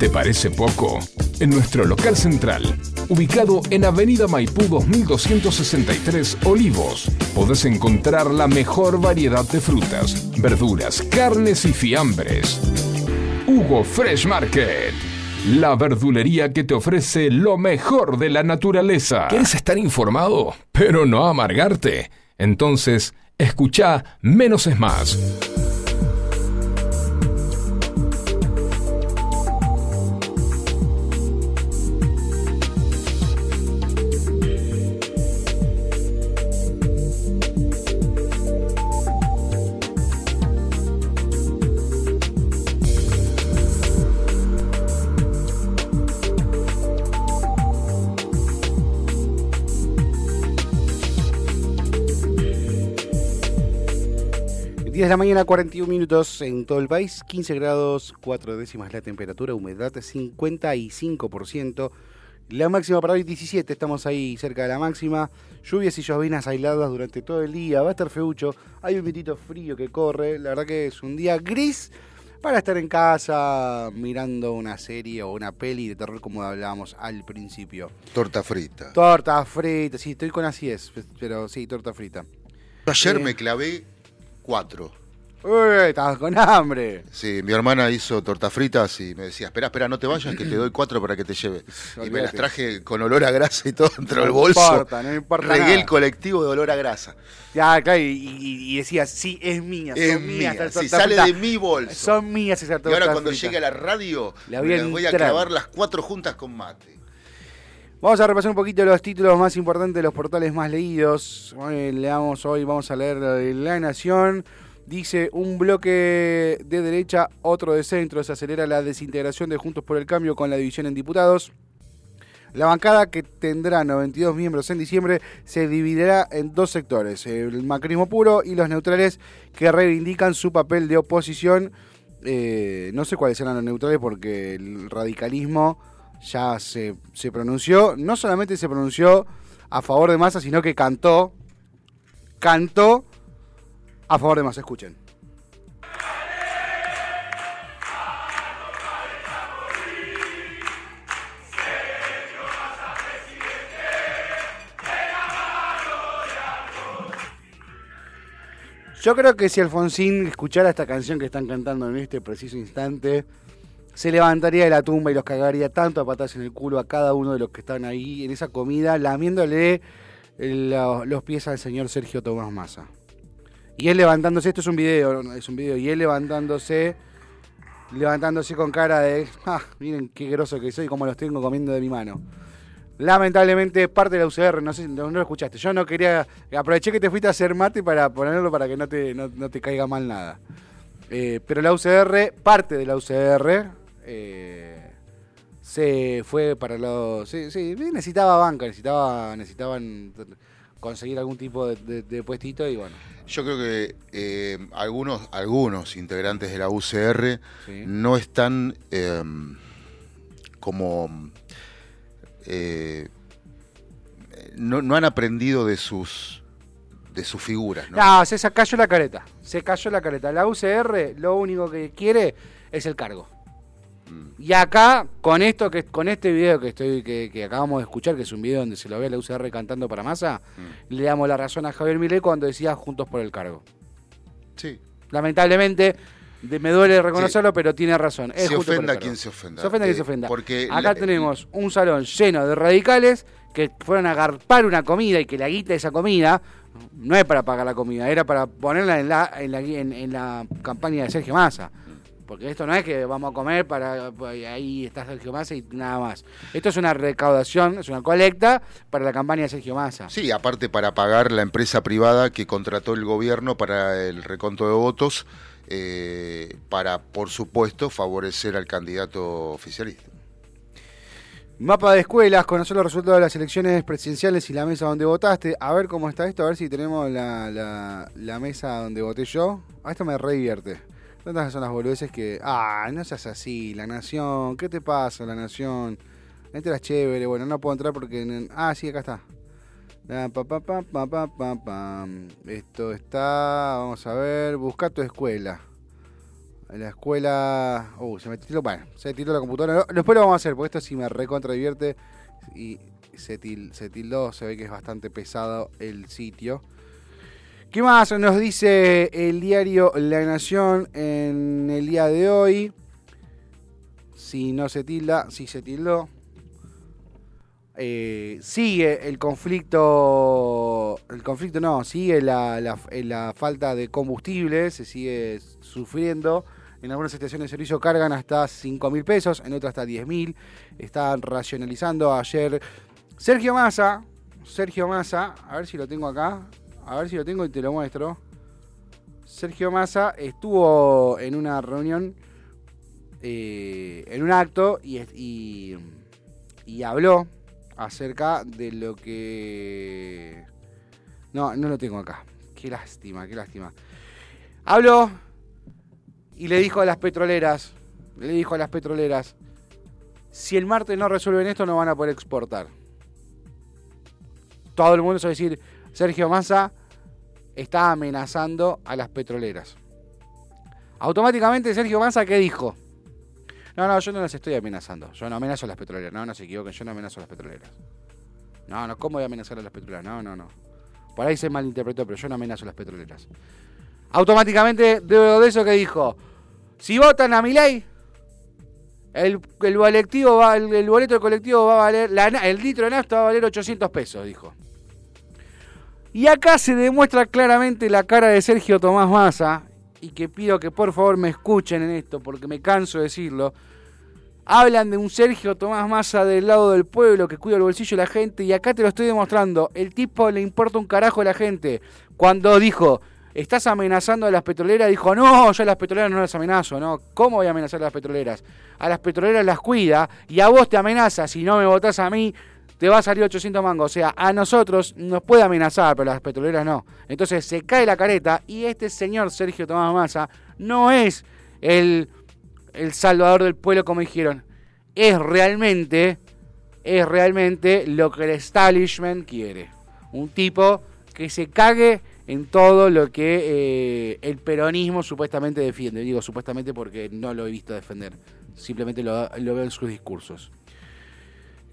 ¿Te parece poco? En nuestro local central, ubicado en Avenida Maipú 2263 Olivos, podés encontrar la mejor variedad de frutas, verduras, carnes y fiambres. Hugo Fresh Market. La verdulería que te ofrece lo mejor de la naturaleza. ¿Quieres estar informado, pero no amargarte? Entonces, escucha Menos es Más. La mañana, 41 minutos en todo el país, 15 grados 4 décimas la temperatura, humedad 55%, la máxima para hoy 17, estamos ahí cerca de la máxima, lluvias y llovinas aisladas durante todo el día, va a estar feucho, hay un vitito frío que corre, la verdad que es un día gris para estar en casa mirando una serie o una peli de terror como hablábamos al principio. Torta frita. Torta frita, sí, estoy con así es, pero sí, torta frita. Ayer Eh. me clavé cuatro. Uy, estabas con hambre. Sí, mi hermana hizo tortas fritas y me decía, espera, espera, no te vayas, que te doy cuatro para que te lleve. Y me las traje con olor a grasa y todo dentro No del bolso. importa, no importa Regué nada. el colectivo de olor a grasa. Ya, claro, y, y- y decías, sí, es mía, Es son mías. mía, estas si sale de mi bolso. Son mías esas Y ahora cuando fritas. llegue a la radio, Le voy a las voy a entrar. clavar las cuatro juntas con mate. Vamos a repasar un poquito los títulos más importantes de los portales más leídos. Hoy leamos hoy, vamos a leer La Nación. Dice un bloque de derecha, otro de centro. Se acelera la desintegración de Juntos por el Cambio con la división en diputados. La bancada, que tendrá 92 miembros en diciembre, se dividirá en dos sectores, el macrismo puro y los neutrales que reivindican su papel de oposición. Eh, no sé cuáles serán los neutrales porque el radicalismo ya se, se pronunció, no solamente se pronunció a favor de Massa, sino que cantó, cantó a favor de Massa, escuchen. Yo creo que si Alfonsín escuchara esta canción que están cantando en este preciso instante, se levantaría de la tumba y los cagaría tanto a patas en el culo a cada uno de los que están ahí en esa comida, lamiéndole los, pies al señor Sergio Tomás Massa. Y él levantándose, esto es un video, es un video, y él levantándose, levantándose con cara de, ah, miren qué groso que soy, como los tengo comiendo de mi mano. Lamentablemente, parte de la UCR, no sé no, lo escuchaste. Yo no quería. Aproveché que te fuiste a hacer mate para ponerlo para que no te, no te caiga mal nada. Eh, pero la UCR, parte de la UCR, eh, se fue para los. Sí, sí, necesitaba banca, necesitaba, necesitaban conseguir algún tipo de, de- de puestito y bueno. Yo creo que eh, algunos, algunos integrantes de la UCR Sí. no están eh, como... eh, no, no han aprendido de sus de sus figuras, ¿no? No, se cayó la careta. Se cayó la careta. La UCR lo único que quiere es el cargo. Mm. Y acá, con esto que con este video que estoy que, que acabamos de escuchar, que es un video donde se lo ve a la UCR cantando para masa, Mm. le damos la razón a Javier Milei cuando decía juntos por el cargo. Sí. Lamentablemente, de- me duele reconocerlo, pero tiene razón. Es Se ofenda quien se ofenda. Se ofenda quien Eh, se ofenda. Porque Acá la- tenemos un salón lleno de radicales que fueron a agarpar una comida y que la guita de esa comida no es para pagar la comida, era para ponerla en la, en la, en- en la campaña de Sergio Massa. Porque esto no es que vamos a comer para pues, ahí está Sergio Massa y nada más. Esto es una recaudación, es una colecta para la campaña de Sergio Massa. Sí, aparte para pagar la empresa privada que contrató el gobierno para el reconto de votos, eh, para, por supuesto, favorecer al candidato oficialista. Mapa de escuelas, conocer los resultados de las elecciones presidenciales y la mesa donde votaste. A ver cómo está esto, a ver si tenemos la, la, la mesa donde voté yo. A esto me re divierte. Tantas son las boludeces que. Ah, no seas así, la nación. ¿Qué te pasa, la nación? Entras chévere. Bueno, no puedo entrar porque. Ah, sí, acá está. Esto está. Vamos a ver. Busca tu escuela. La escuela. Uh, se me tildó. Bueno, se tildó la computadora. Después lo vamos a hacer, porque esto sí me recontra divierte. Y se tildó. Se ve que es bastante pesado el sitio. ¿Qué más nos dice el diario La Nación en el día de hoy? Si no se tilda, si se tildó. Eh, sigue el conflicto, el conflicto no, sigue la, falta de combustible, se sigue sufriendo. En algunas estaciones de servicio cargan hasta 5 mil pesos, en otras hasta 10 mil. Están racionalizando ayer. Sergio Massa, Sergio Massa, a ver si lo tengo acá, a ver si lo tengo y te lo muestro. Sergio Massa estuvo en una reunión, eh, en un acto y, y, habló acerca de lo que... No, no lo tengo acá. Qué lástima, qué lástima. Habló y le dijo a las petroleras, le dijo a las petroleras, si el martes no resuelven esto no van a poder exportar. Todo el mundo se va a decir, Sergio Massa está amenazando a las petroleras. Automáticamente Sergio Massa, ¿qué dijo? No, no, yo no las estoy amenazando. Yo no amenazo a las petroleras. No, no se equivoquen, yo no amenazo a las petroleras. No, no, ¿cómo voy a amenazar a las petroleras? No, no, no. Por ahí se malinterpretó, pero yo no amenazo a las petroleras. Automáticamente, de, eso que dijo, si votan a mi ley, el, el colectivo va, el, boleto del colectivo va a valer, el litro de nafta va a valer 800 pesos, dijo. Y acá se demuestra claramente la cara de Sergio Tomás Massa, y que pido que por favor me escuchen en esto, porque me canso de decirlo. Hablan de un Sergio Tomás Massa del lado del pueblo que cuida el bolsillo de la gente, y acá te lo estoy demostrando. El tipo le importa un carajo a la gente. Cuando dijo, estás amenazando a las petroleras, dijo, no, yo a las petroleras no las amenazo, ¿no? ¿Cómo voy a amenazar a las petroleras? A las petroleras las cuida, y a vos te amenaza, si no me votás a mí, te va a salir 800 mangos. O sea, a nosotros nos puede amenazar, pero a las petroleras no. Entonces se cae la careta y este señor Sergio Tomás Massa no es el, el salvador del pueblo como dijeron. Es realmente, es realmente lo que el establishment quiere. Un tipo que se cague en todo lo que eh, el peronismo supuestamente defiende. Digo supuestamente porque no lo he visto defender. Simplemente lo, lo veo en sus discursos.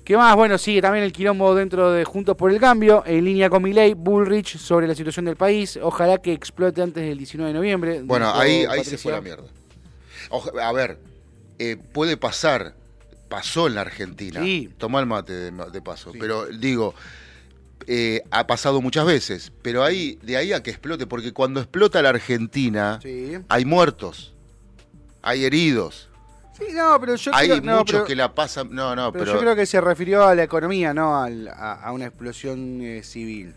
¿Qué más? Bueno, sigue también el quilombo dentro de Juntos por el Cambio, en línea con Milei, Bullrich sobre la situación del país. Ojalá que explote antes del 19 de noviembre. Bueno, ahí, ahí se fue la mierda. A ver, eh, puede pasar, pasó en la Argentina. Sí. Tomá el mate de, de paso. Sí. Pero digo, eh, ha pasado muchas veces. Pero ahí, de ahí a que explote, porque cuando explota la Argentina, Sí. hay muertos, hay heridos, Sí, no, pero yo hay creo, no, muchos pero- que la pasan. No, no, pero pero. yo creo que se refirió a la economía, no a, a una explosión eh, civil.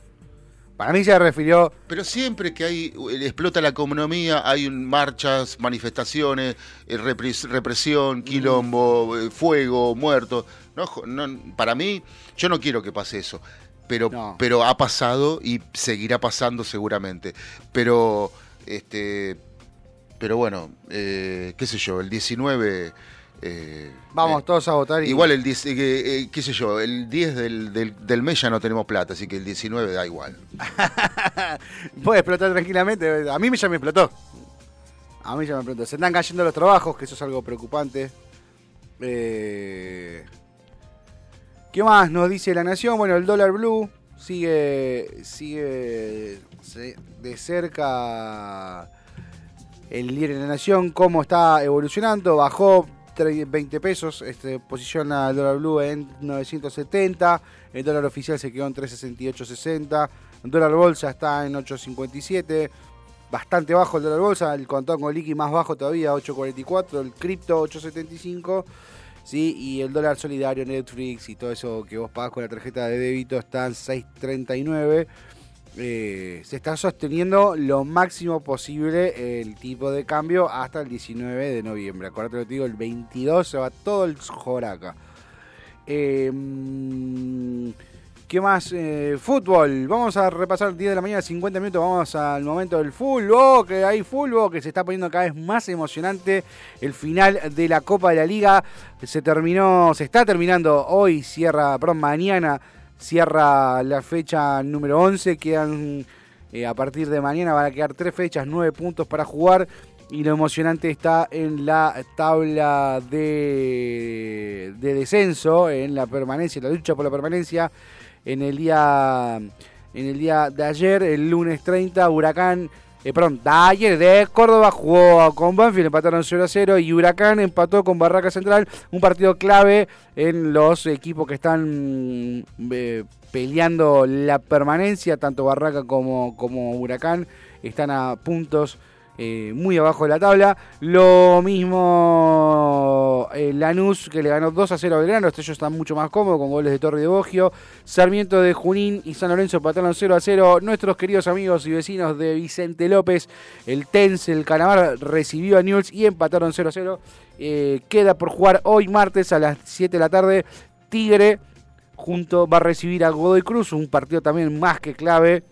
Para mí se refirió. Pero siempre que hay eh, explota la economía, hay un- marchas, manifestaciones, eh, repres- represión, quilombo, eh, fuego, muertos. No, no, para mí, yo no quiero que pase eso. Pero, No. pero ha pasado y seguirá pasando seguramente. Pero, este, pero bueno, eh, qué sé yo, el 19. eh, Vamos eh, todos a votar. Y, Igual el 10, eh, eh, qué sé yo, el 10 del, del, del mes ya no tenemos plata, así que el 19 da igual. [laughs] Puede explotar tranquilamente. A mí ya me explotó. A mí ya me explotó. Se están cayendo los trabajos, que eso es algo preocupante. ¿Qué más nos dice la nación? Bueno, el dólar blue sigue, sigue de cerca el líder de la nación, cómo está evolucionando. Bajó tre- 20 pesos, este, posiciona el dólar blue en 970. El dólar oficial se quedó en 368.60. El dólar bolsa está en 8.57. bastante bajo el dólar bolsa, el contón con liqui más bajo todavía, 8.44, el cripto 8.75, ¿sí? y el dólar solidario, Netflix y todo eso que vos pagás con la tarjeta de débito están 6.39. Eh, se está sosteniendo lo máximo posible el tipo de cambio hasta el 19 de noviembre. Acordate lo que te digo, el 22 se va todo el joraca. Mm, ¿Qué más? Eh, fútbol. Vamos a repasar 10 de la mañana, 50 minutos. Vamos al momento del fútbol. Que hay fútbol que se está poniendo cada vez más emocionante. El final de la Copa de la Liga se terminó, se está terminando hoy. Cierra, perdón, mañana cierra la fecha número 11. Quedan eh, a partir de mañana van a quedar tres fechas, nueve puntos para jugar. Y lo emocionante está en la tabla de, de descenso, en la permanencia, la lucha por la permanencia. En el día, en el día de ayer, el lunes 30, Huracán, eh, perdón, ayer de Córdoba jugó con Banfield, empataron 0 a 0 y Huracán empató con Barraca Central, un partido clave en los equipos que están eh, peleando la permanencia, tanto Barraca como, como Huracán están a puntos eh, muy abajo de la tabla. Lo mismo eh, Lanús que le ganó 2 a 0 a Belgrano. Este ellos están mucho más cómodos con goles de Torre de Bogio. Sarmiento de Junín y San Lorenzo empataron 0 a 0. Nuestros queridos amigos y vecinos de Vicente López, el Tense, el Calamar, recibió a Newell's y empataron 0 a 0. Eh, queda por jugar hoy martes a las 7 de la tarde. Tigre junto va a recibir a Godoy Cruz, un partido también más que clave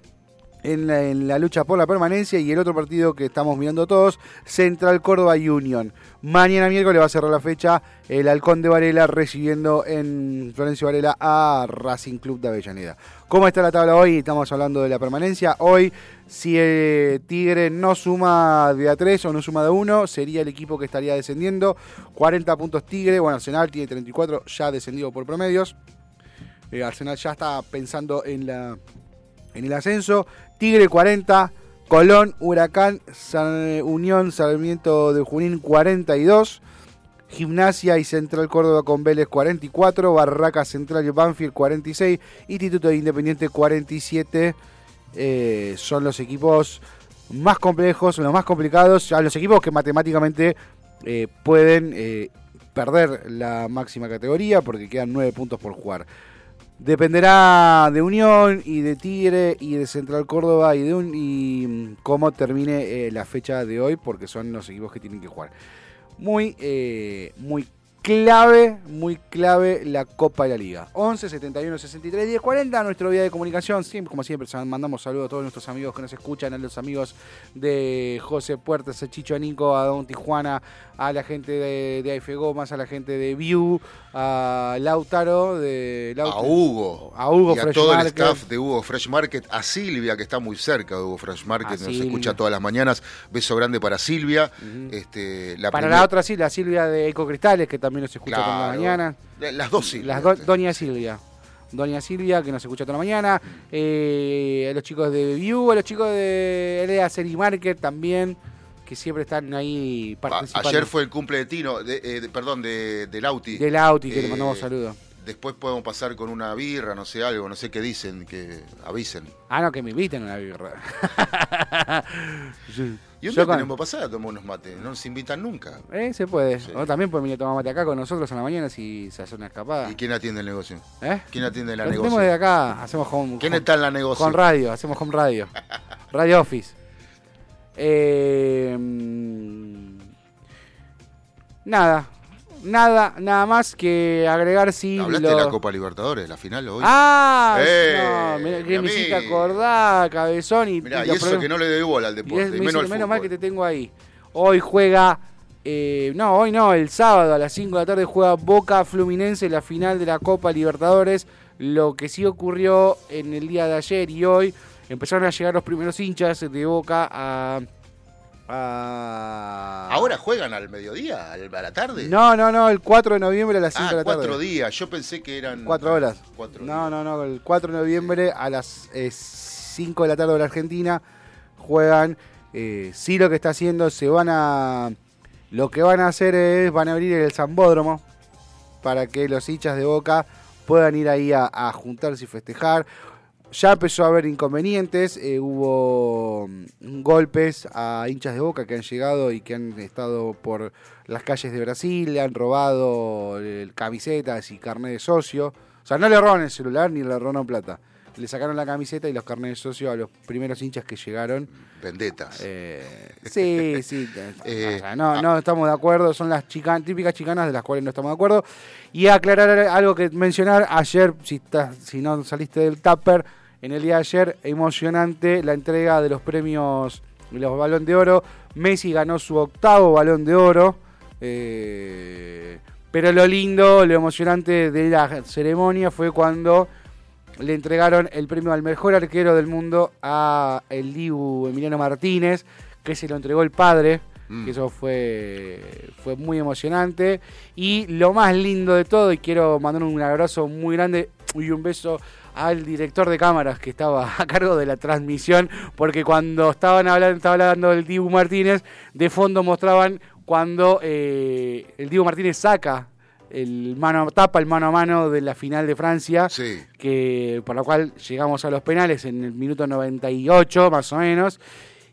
en la, lucha por la permanencia y el otro partido que estamos mirando todos, Central Córdoba Union. Mañana miércoles va a cerrar la fecha el Halcón de Varela recibiendo en Florencio Varela a Racing Club de Avellaneda. ¿Cómo está la tabla hoy? Estamos hablando de la permanencia. Hoy, si el Tigre no suma de a 3 o no suma de 1, sería el equipo que estaría descendiendo. 40 puntos Tigre, bueno, Arsenal tiene 34, ya descendido por promedios. Eh, Arsenal ya está pensando en la en el ascenso. Tigre 40, Colón, Huracán, San- Unión, Sarmiento de Junín 42. Gimnasia y Central Córdoba con Vélez 44, Barraca Central y Banfield 46, Instituto de Independiente 47. Eh, son los equipos más complejos, los más complicados, a los equipos que matemáticamente eh, pueden eh, perder la máxima categoría porque quedan 9 puntos por jugar. Dependerá de Unión y de Tigre y de Central Córdoba y de un, y mm, cómo termine eh, la fecha de hoy, porque son los equipos que tienen que jugar. Muy, eh, muy clave, muy clave la Copa de la Liga. 11 71 63 10 40, nuestro vía de comunicación. Siempre, como siempre, mandamos saludos a todos nuestros amigos que nos escuchan, a los amigos de José Puertas, a Chicho Nico, a Don Tijuana, a la gente de, de AF Gomas, a la gente de View, a Lautaro, de A Lautaro. Hugo. A Hugo y a Fresh todo el staff de Hugo Fresh Market, a Silvia, que está muy cerca de Hugo Fresh Market, A nos Silvia. escucha todas las mañanas. Beso grande para Silvia. este, la Para primer- la otra sí, la Silvia de Ecocristales, que también nos escucha toda la Claro. mañana. La- Las dos Silvias. Las do- Doña Silvia. Doña Silvia, que nos escucha toda la mañana. Eh, a los chicos de View, a los chicos de LA Serie Market también, que siempre están ahí A- participando. Ayer fue el cumple de Tino, de, eh, de- perdón, de, de Lauti. Del Auti, que le Eh, mandamos saludos. Después podemos pasar con una birra, no sé, algo, no sé qué dicen, que avisen. Ah, no, que me inviten a una birra. [laughs] Y un día tenemos que pasar a tomar unos mates, no nos invitan nunca. Eh, se puede. Sí. O también pueden venir a tomar mate acá con nosotros en la mañana si se hace una escapada. ¿Y quién atiende el negocio? ¿Eh? ¿Quién atiende la Lo negocio? tenemos desde acá, hacemos home, ¿Quién home- está en la negocio? Con radio, hacemos home radio. [laughs] Radio Office. Eh, mm, nada. Nada, nada más que agregar si ¿Hablaste lo- de la Copa Libertadores, la final hoy? Ah, Eh, no, mirá, que me hiciste acordar, cabezón y, Mirá, y y eso problemas- que no le doy bola al y deporte, es- y me menos al menos mal que te tengo ahí. Hoy juega, eh, no, hoy no, el sábado a las 5 de la tarde juega Boca Fluminense la final de la Copa Libertadores. Lo que sí ocurrió en el día de ayer y hoy, empezaron a llegar los primeros hinchas de Boca a... a- ¿Ahora juegan al mediodía, al- a la tarde? No, no, no, el 4 de noviembre a las 5 Ah, de la tarde. cuatro días, yo pensé que eran... Cuatro horas. Cuatro No, días. no, no. El 4 de noviembre a las 5 de la tarde de la Argentina juegan. Eh, sí, lo que está haciendo, se van a. Lo que van a hacer es. Van a abrir el Zambódromo para que los hinchas de boca puedan ir ahí a, a juntarse y festejar. Ya empezó a haber inconvenientes, eh, hubo mm, golpes a hinchas de boca que han llegado y que han estado por las calles de Brasil, le han robado eh, camisetas y carnet de socio. O sea, no le roban el celular ni le robaron plata. Le sacaron la camiseta y los carnet de socio a los primeros hinchas que llegaron. Vendetas. Eh, sí, sí. [laughs] Eh, o sea, no, no estamos de acuerdo. Son las chican- típicas chicanas de las cuales no estamos de acuerdo. Y aclarar algo que mencionar. Ayer, si, estás, si no saliste del Tupper, en el día de ayer, emocionante la entrega de los premios de los Balón de Oro. Messi ganó su octavo Balón de Oro. Eh, pero lo lindo, lo emocionante de la ceremonia fue cuando le entregaron el premio al mejor arquero del mundo a el Dibu Emiliano Martínez, que se lo entregó el padre. Mm. Que eso fue, fue muy emocionante. Y lo más lindo de todo, y quiero mandar un abrazo muy grande y un beso al director de cámaras que estaba [laughs] a cargo de la transmisión, porque cuando estaban hablando, estaba hablando del Dibu Martínez, de fondo mostraban cuando eh, el Dibu Martínez saca el mano tapa el mano a mano de la final de Francia Sí. que por la cual llegamos a los penales en el minuto 98 más o menos.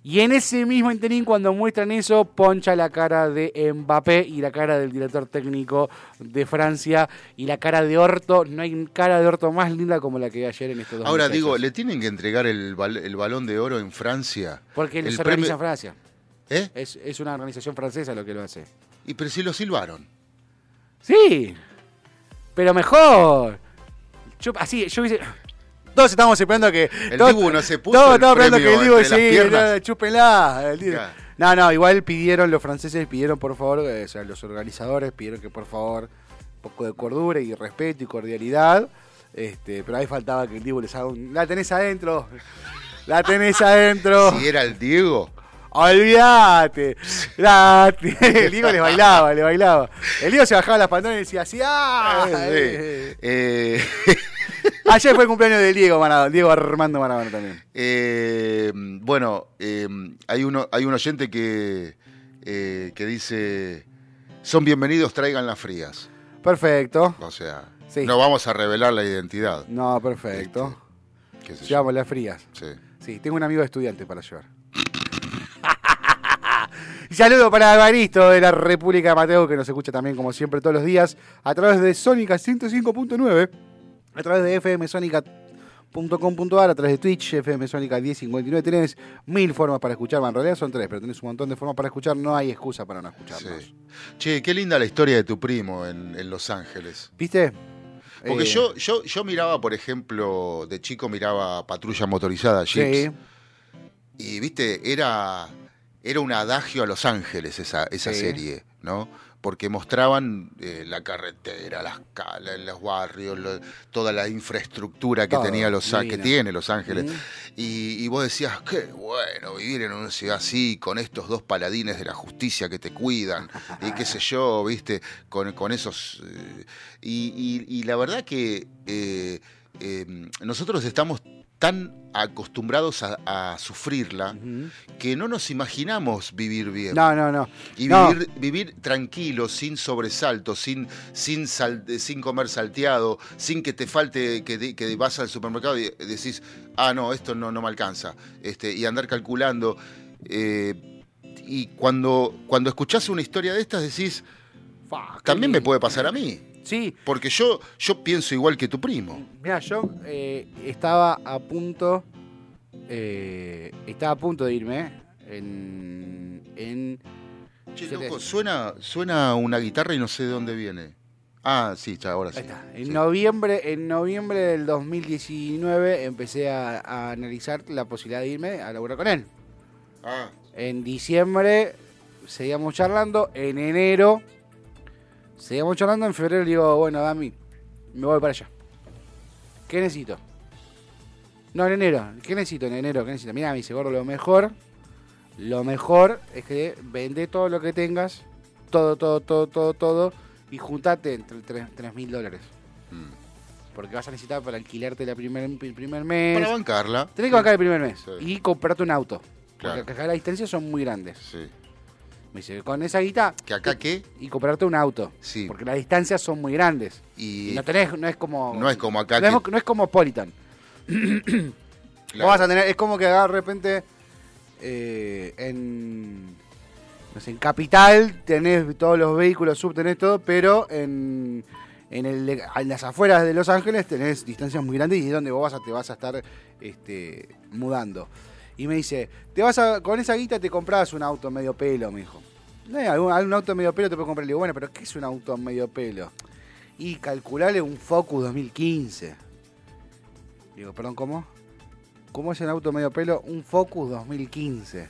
Y en ese mismo interín, cuando muestran eso, poncha la cara de Mbappé y la cara del director técnico de Francia y la cara de Orto. No hay cara de Orto más linda como la que vi ayer en estos dos Ahora muchachos. digo, ¿le tienen que entregar el, bal- el balón de oro en Francia? Porque el se organiza en premio- Francia. ¿Eh? Es, es una organización francesa lo que lo hace. Y pero si lo silbaron. Sí, pero mejor. Yo, así, yo hubiese... Todos estamos esperando que... El todos- Dibu no se puso Todos el estamos esperando que el Dibu sí, no, chúpenla. el Dibu. Claro. No, no, igual pidieron, los franceses pidieron por favor, eh, o sea, los organizadores pidieron que por favor un poco de cordura y respeto y cordialidad. Este, pero ahí faltaba que el Dibu les haga un... La tenés adentro. La tenés adentro. [laughs] Si era el Diego. Olvídate. [laughs] La- el Diego les bailaba, le bailaba. El Diego se bajaba las pantalones y decía así, ¡ah! Eh, eh, [laughs] Ayer fue el cumpleaños del Diego Maradona, Diego Armando Maradona también. eh, bueno, eh, hay, uno, hay un oyente que, eh, que dice, son bienvenidos, traigan las frías. Perfecto. O sea, Sí. no vamos a revelar la identidad. No, perfecto. yo. Llevamos las frías. Sí. Sí, tengo un amigo estudiante para llevar. Y [laughs] Saludo para Evaristo de la República de Mateo, que nos escucha también, como siempre, todos los días, a través de Sónica 105.9, a través de fmsonica.com.ar, a través de Twitch, FM Sónica 1059. Tenés mil formas para escuchar, en realidad son tres, pero tenés un montón de formas para escuchar, no hay excusa para no escucharnos. Sí. Che, qué linda la historia de tu primo en, en Los Ángeles. ¿Viste? Porque Eh, yo, yo, yo miraba, por ejemplo, de chico miraba Patrulla Motorizada, Jeeps. Sí, Y viste, era, era un adagio a Los Ángeles esa, esa Sí. serie, ¿no? Porque mostraban eh, la carretera, las los barrios, lo- toda la infraestructura que Todo, tenía Los que tiene Los Ángeles. Y, y vos decías, qué bueno vivir en una ciudad así, con estos dos paladines de la justicia que te cuidan, y qué sé yo, viste, con, con esos... eh, y, y- y la verdad que eh, nosotros estamos tan acostumbrados a, a sufrirla que no nos imaginamos vivir bien. No, no, no. Y No. vivir, vivir tranquilo, sin sobresaltos, sin, sin, sal- sin comer salteado, sin que te falte, que, que vas al supermercado y decís, ah, no, esto no, no me alcanza. Este, y andar calculando. eh, y cuando, cuando escuchás una historia de estas decís, también me puede pasar a mí. Sí, Porque yo, yo pienso igual que tu primo. Mira, yo eh, estaba a punto. eh, estaba a punto de irme en. en Che, loco, suena, suena una guitarra y no sé de dónde viene. Ah, sí, ya, ahora sí. ahí está. En Sí. noviembre, en noviembre del 2019 empecé a, a analizar la posibilidad de irme a laburar con él. Ah, En diciembre seguíamos charlando. En enero seguíamos charlando. En febrero le digo, bueno, Dami, me voy para allá. ¿Qué necesito? No, en enero. ¿Qué necesito en enero? ¿Qué necesito? Mira, me dice, gordo, lo mejor, lo mejor es que vende todo lo que tengas, todo, todo, todo, todo, todo, y juntate entre 3 mil dólares. mm. Porque vas a necesitar para alquilarte la primer, el primer mes. Para bancarla. Tenés que bancar el primer mes. Sí. Y comprarte un auto. Claro. Porque acá las distancias son muy grandes. Sí. Me dice, con esa guita. ¿Que acá qué? Y comprarte un auto. Sí. Porque las distancias son muy grandes. Y Y no tenés, no es como. no es como acá No, que... es, no es como Politan. [clears throat] Vos vas a tener, es como que de repente eh, en, no sé, en Capital tenés todos los vehículos, sub tenés todo, pero en, en, el, en las afueras de Los Ángeles tenés distancias muy grandes y es donde vos vas a, te vas a estar este, mudando. Y me dice, te vas a, con esa guita te compras un auto medio pelo, me dijo. No, algún, algún auto medio pelo te puedo comprar. Le digo, bueno, pero ¿qué es un auto medio pelo? Y calcularle un Focus 2015. Digo, perdón, ¿cómo? ¿Cómo es el auto medio pelo? Un Focus 2015.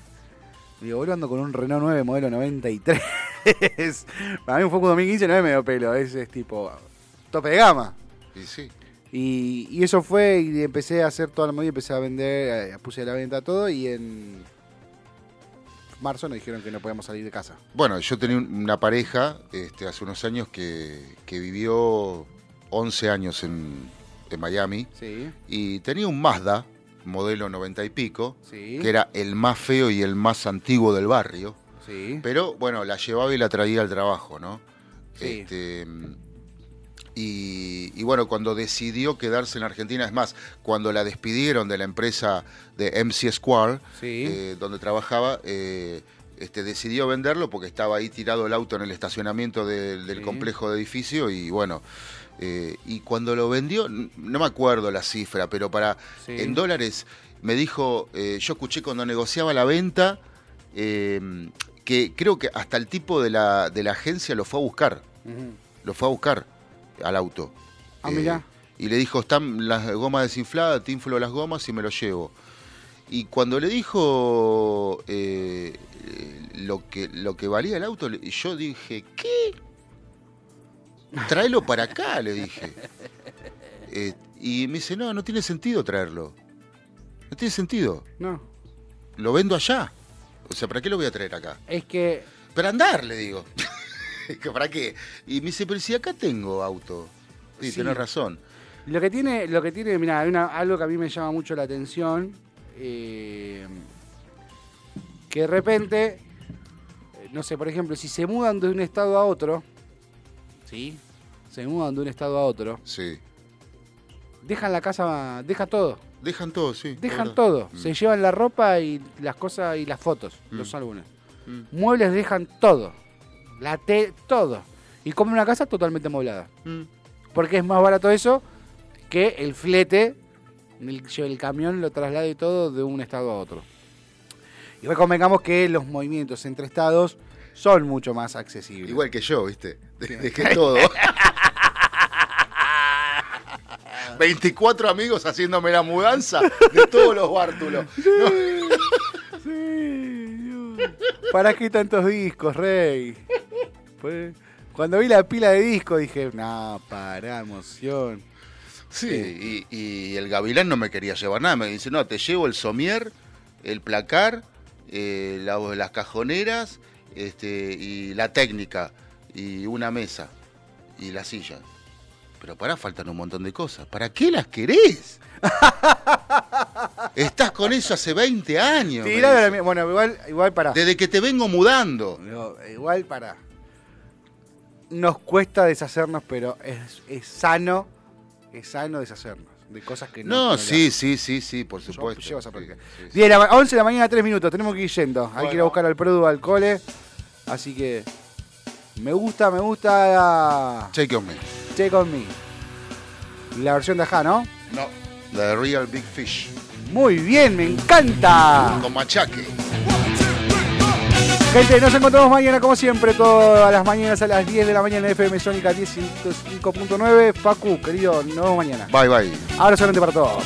Digo, boludo, ando con un Renault 9 modelo 93. [laughs] Para mí un Focus 2015 no es medio pelo, es, es tipo tope de gama. Y sí. Y, y eso fue, y empecé a hacer toda la movida, empecé a vender, eh, puse a la venta todo y en marzo nos dijeron que no podíamos salir de casa. Bueno, yo tenía un- una pareja este, hace unos años que, que vivió 11 años en, en Miami Sí, y tenía un Mazda, modelo 90 y pico, sí, que era el más feo y el más antiguo del barrio. sí. Pero bueno, la llevaba y la traía al trabajo, ¿no? Sí. Este, y, y bueno, cuando decidió quedarse en Argentina, es más, cuando la despidieron de la empresa de MC Square, Sí. eh, donde trabajaba, eh, este, decidió venderlo porque estaba ahí tirado el auto en el estacionamiento de- del Sí. complejo de edificio y bueno, eh, y cuando lo vendió, no me acuerdo la cifra, pero para Sí. en dólares me dijo, eh, yo escuché cuando negociaba la venta, eh, que creo que hasta el tipo de la, de la agencia lo fue a buscar, lo fue a buscar al auto. Ah, Eh, mirá. y le dijo, están las gomas desinfladas, te inflo las gomas y me lo llevo. Y cuando le dijo eh, eh, lo, que, lo que valía el auto, yo dije, ¿qué? Tráelo para acá, le dije. Eh, y me dice, no, no tiene sentido traerlo. No tiene sentido. No, Lo vendo allá. O sea, ¿para qué lo voy a traer acá? es que Para andar, le digo. [laughs] ¿Que ¿Para qué? Y me dice, pero si acá tengo auto. Sí, Sí. tenés razón. Lo que tiene, lo que tiene, mira, hay una- algo que a mí me llama mucho la atención, eh, que de repente, eh, no sé, por ejemplo, si se mudan de un estado a otro, ¿sí? Se mudan de un estado a otro, Sí. dejan la casa, dejan todo, Dejan todo, sí. dejan todo, Mm. se llevan la ropa y las cosas y las fotos, Mm. los álbumes. Mm. Muebles dejan todo, la te, todo, y como una casa totalmente amoblada. Mm. Porque es más barato eso que el flete, el, el camión lo traslade todo de un estado a otro. Y hoy convengamos que los movimientos entre estados son mucho más accesibles. Igual que yo, ¿viste? De- Dejé todo. [laughs] 24 amigos haciéndome la mudanza de todos los bártulos. No, Sí, Dios. ¿Para qué tantos discos, Rey? Cuando vi la pila de discos dije, no, para, emoción. Sí, y, y el gavilán no me quería llevar nada. Me dice, no, te llevo el somier, el placar, eh, la- las cajoneras este, y la técnica y una mesa y la silla. Pero para, faltan un montón de cosas. ¿Para qué las querés? [laughs] Estás con eso hace 20 años. de la Bueno, igual, igual para. Desde que te vengo mudando. Digo, igual para. Nos cuesta deshacernos, pero es, es sano, es sano deshacernos de cosas que no. No, sí, sí, sí, sí, por supuesto. Llevas a Sí, práctica. sí, sí. 10 de la ma- 11 de la mañana, 3 minutos, tenemos que ir yendo. Hay que ir a buscar al Produ al cole. Así que. Me gusta, me gusta. Take on me. Check on me. La versión de Ajá, ¿no? No, The Real Big Fish. Muy bien, me encanta. Con machaque. Gente, nos encontramos mañana como siempre, todas las mañanas a las 10 de la mañana en FM Sónica 10.5.9. Facu, querido, nos vemos mañana. Bye, bye. Abrazo grande para todos.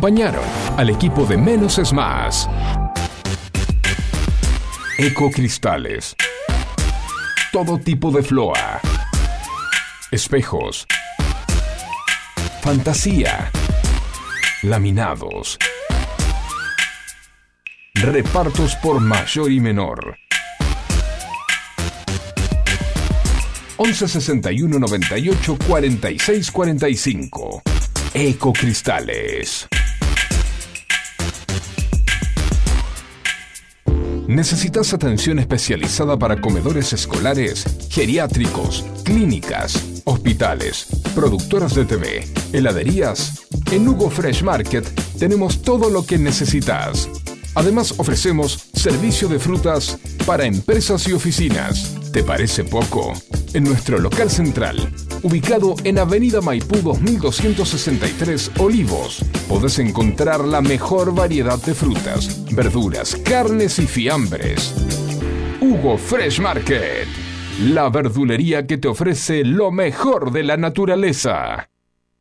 Acompañaron al equipo de Menos es Más. Ecocristales. Todo tipo de floa. Espejos. Fantasía. Laminados. Repartos por mayor y menor. 11 61 98 46 45. Ecocristales. ¿Necesitas atención especializada para comedores escolares, geriátricos, clínicas, hospitales, productoras de TV, heladerías? En Hugo Fresh Market tenemos todo lo que necesitas. Además ofrecemos servicio de frutas para empresas y oficinas. ¿Te parece poco? En nuestro local central, ubicado en Avenida Maipú 2263 Olivos, podés encontrar la mejor variedad de frutas, verduras, carnes y fiambres. Hugo Fresh Market, la verdulería que te ofrece lo mejor de la naturaleza.